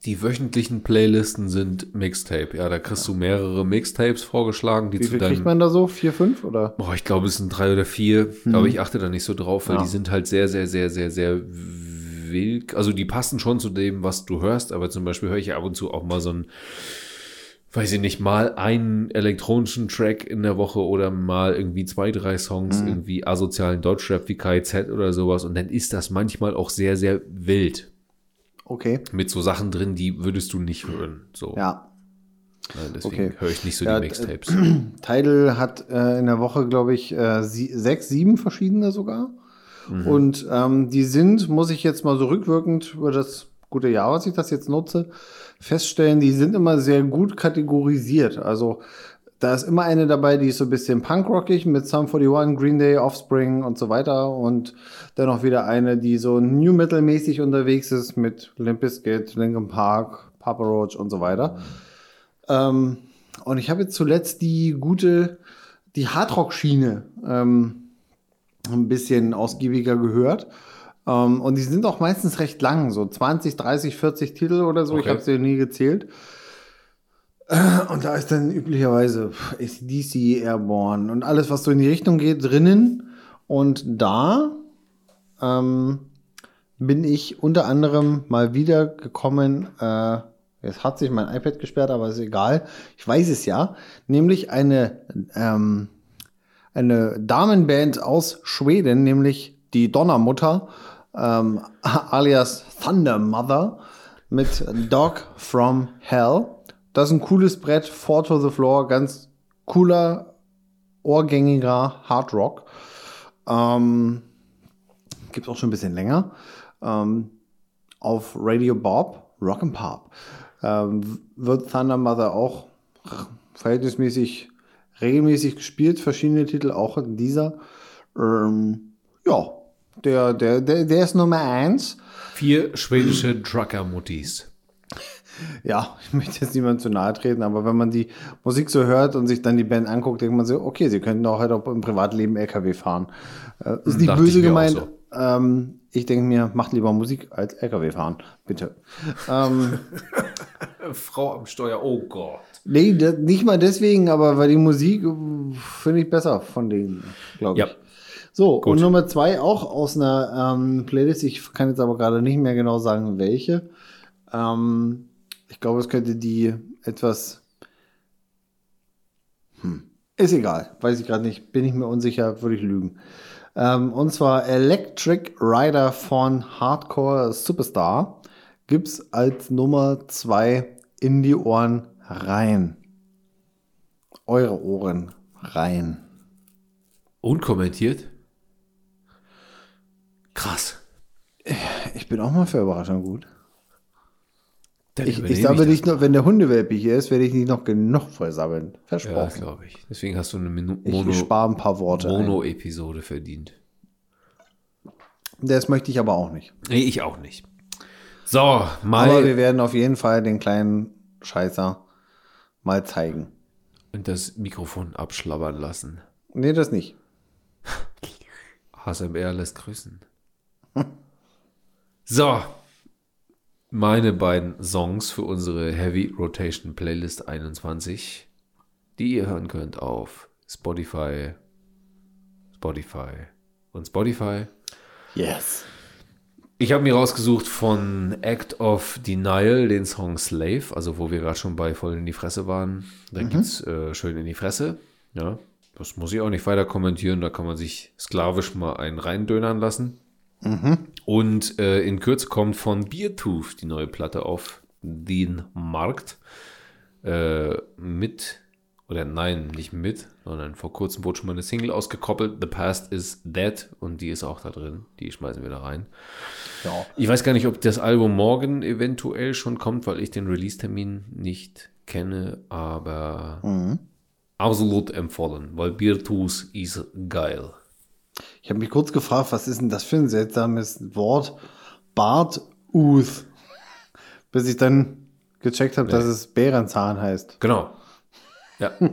Die wöchentlichen Playlisten sind Mixtape. Ja, da kriegst du mehrere Mixtapes vorgeschlagen, die Wie zu viel deinem kriegt man da so? Vier, fünf oder? Boah, ich glaube, es sind drei oder vier, aber ich achte da nicht so drauf, weil Ja. die sind halt sehr, sehr, sehr, sehr, sehr wild. Also die passen schon zu dem, was du hörst, aber zum Beispiel höre ich ab und zu auch mal so einen, weiß ich nicht, mal einen elektronischen Track in der Woche oder mal irgendwie zwei, drei Songs, irgendwie asozialen Deutschrap wie KZ oder sowas und dann ist das manchmal auch sehr, sehr wild. Okay. Mit so Sachen drin, die würdest du nicht hören. So. Ja. Äh, Deswegen okay. höre ich nicht so Ja, die Mixtapes. Tidal hat äh, in der Woche, glaube ich, äh, sie, sechs, sieben verschiedene sogar. Und ähm, die sind, muss ich jetzt mal so rückwirkend über das gute Jahr, was ich das jetzt nutze, feststellen, die sind immer sehr gut kategorisiert. Also da ist immer eine dabei, die ist so ein bisschen punkrockig mit Sum 41, Green Day, Offspring und so weiter. Und dann noch wieder eine, die so New Metal mäßig unterwegs ist mit Limp Bizkit, Linkin Park, Papa Roach und so weiter. Ähm, und ich habe jetzt zuletzt die gute, die Hardrock-Schiene ähm, ein bisschen ausgiebiger gehört. Ähm, und die sind auch meistens recht lang, so 20, 30, 40 Titel oder so. Ich Okay. habe sie nie gezählt. Und da ist dann üblicherweise ACDC, Airborne und alles, was so in die Richtung geht, drinnen. Und da ähm, bin ich unter anderem mal wieder gekommen, äh, jetzt hat sich mein iPad gesperrt, aber ist egal, ich weiß es ja, nämlich eine, ähm, eine Damenband aus Schweden, nämlich die Donnermutter, ähm, alias Thunder Mother, mit Dog from Hell. Das ist ein cooles Brett, Four to the Floor, ganz cooler, ohrgängiger Hard Rock. Ähm, Gibt auch schon ein bisschen länger. Ähm, auf Radio Bob, Rock and Pop, ähm, wird Thunder Mother auch verhältnismäßig regelmäßig gespielt, verschiedene Titel, auch dieser. Ähm, ja, der, der, der, der ist Nummer eins. Vier schwedische Trucker-Muttis. Ja, ich möchte jetzt niemand zu nahe treten, aber wenn man die Musik so hört und sich dann die Band anguckt, denkt man so, okay, sie könnten auch halt auch im Privatleben LKW fahren. Äh, ist nicht Dachte böse gemeint. so. Ähm, ich denke mir, macht lieber Musik als LKW fahren, bitte. ähm, Frau am Steuer, oh Gott. nee, da- nicht mal deswegen, aber weil die Musik äh, finde ich besser von denen, glaube ich. Ja. So, Gut. und Nummer zwei auch aus einer ähm, Playlist. Ich kann jetzt aber gerade nicht mehr genau sagen, welche. Ähm, ich glaube, es könnte die etwas. Hm. Ist egal, weiß ich gerade nicht. Bin ich mir unsicher, würde ich lügen. Ähm, und zwar Electric Rider von Hardcore Superstar gibt's als Nummer zwei in die Ohren rein. Eure Ohren rein. Unkommentiert? Krass. Ich bin auch mal für Überraschung gut. Ich, ich sammle nicht nur, wenn der Hundewelpe hier ist, werde ich nicht noch genug voll sammeln. Ja, Versprochen. glaube ich. Deswegen hast du eine Minu ich Mono- spare ein paar Worte. ein. Mono-Episode verdient. Das möchte ich aber auch nicht. Nee, ich auch nicht. So, Aber wir mal. werden auf jeden Fall den kleinen Scheißer mal zeigen. Und das Mikrofon abschlabbern lassen. Nee, das nicht. HSMR lässt grüßen. So. Meine beiden Songs für unsere Heavy Rotation Playlist 21, die ihr hören könnt auf Spotify, Spotify und Spotify. Yes. Ich habe mir rausgesucht von Act of Denial den Song Slave, also wo wir gerade schon bei voll in die Fresse waren. Da gibt's äh, schön in die Fresse. Ja, das muss ich auch nicht weiter kommentieren. Da kann man sich sklavisch mal einen reindönern lassen. Und äh, in Kürze kommt von Beertooth die neue Platte auf den Markt. Äh, mit, oder nein, nicht mit, sondern vor kurzem wurde schon mal eine Single ausgekoppelt. The Past is Dead und die ist auch da drin. Die schmeißen wir da rein. Ja. Ich weiß gar nicht, ob das Album morgen eventuell schon kommt, weil ich den Release-Termin nicht kenne, aber absolut empfohlen, weil Beertooth ist geil. Ich habe mich kurz gefragt, was ist denn das für ein seltsames Wort? Bartuth. Bis ich dann gecheckt habe, dass es Bärenzahn heißt. Genau. Ja,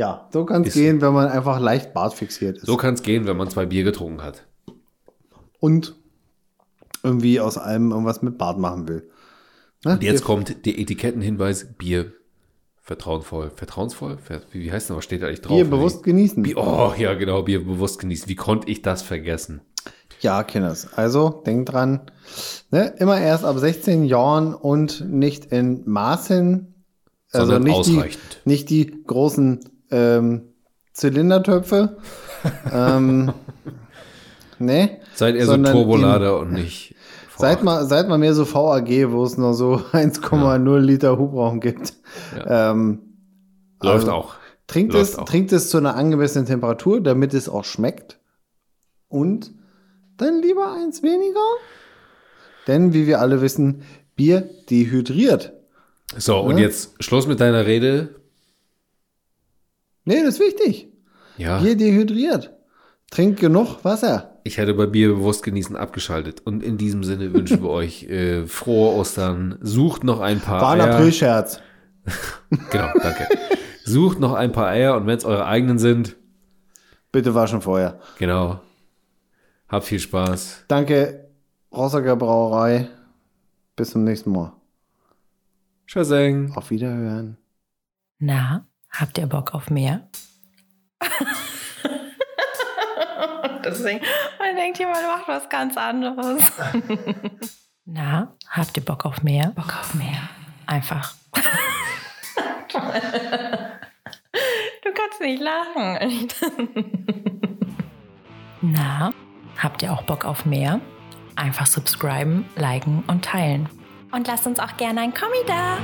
Ja, so kann es gehen, wenn man einfach leicht bartfixiert ist. so kann es gehen, wenn man zwei Bier getrunken hat. Und irgendwie aus allem irgendwas mit Bart machen will. Ne? Und jetzt kommt der Etikettenhinweis: Bier vertrauensvoll. Vertrauensvoll? Ver wie heißt denn, was steht da eigentlich drauf? Bier bewusst genießen. Bier, oh, ja, genau, Bier bewusst genießen. Wie konnte ich das vergessen? Ja, Kinders. Also, denkt dran, ne, immer erst ab 16 Jahren und nicht in Maßen, also Sondern nicht die, ausreichend. nicht die großen ähm, Zylindertöpfe. ähm, ne? Seid ihr so Sondern Turbolader und nicht. Seid mal, seid mal mehr so VAG, wo es nur so 1,0 Liter Hubraum gibt. Ähm, Läuft also, auch. Trinkt Läuft es, auch. trinkt es zu einer angemessenen Temperatur, damit es auch schmeckt. Und dann lieber eins weniger. Denn, wie wir alle wissen, Bier dehydriert. So, und Ne? jetzt Schluss mit deiner Rede. Nee, das ist wichtig. Ja, Bier dehydriert. Trinkt genug Wasser. Ich hätte bei Bier bewusst genießen abgeschaltet. Und in diesem Sinne wünschen wir euch äh, frohe Ostern. Sucht noch ein paar War ein Eier. Aprilscherz. Genau, danke. Sucht noch ein paar Eier und wenn es eure eigenen sind, Bitte waschen vorher. genau. Habt viel Spaß. Danke, Rosager Brauerei. Bis zum nächsten Mal. Tschüssing. Auf Wiederhören. Na, habt ihr Bock auf mehr? Deswegen, man denkt, jemand macht was ganz anderes. Na, habt ihr Bock auf mehr? Bock auf mehr. Einfach. du kannst nicht lachen. Na, habt ihr auch Bock auf mehr? Einfach subscriben, liken und teilen. Und lasst uns auch gerne ein Kommi da.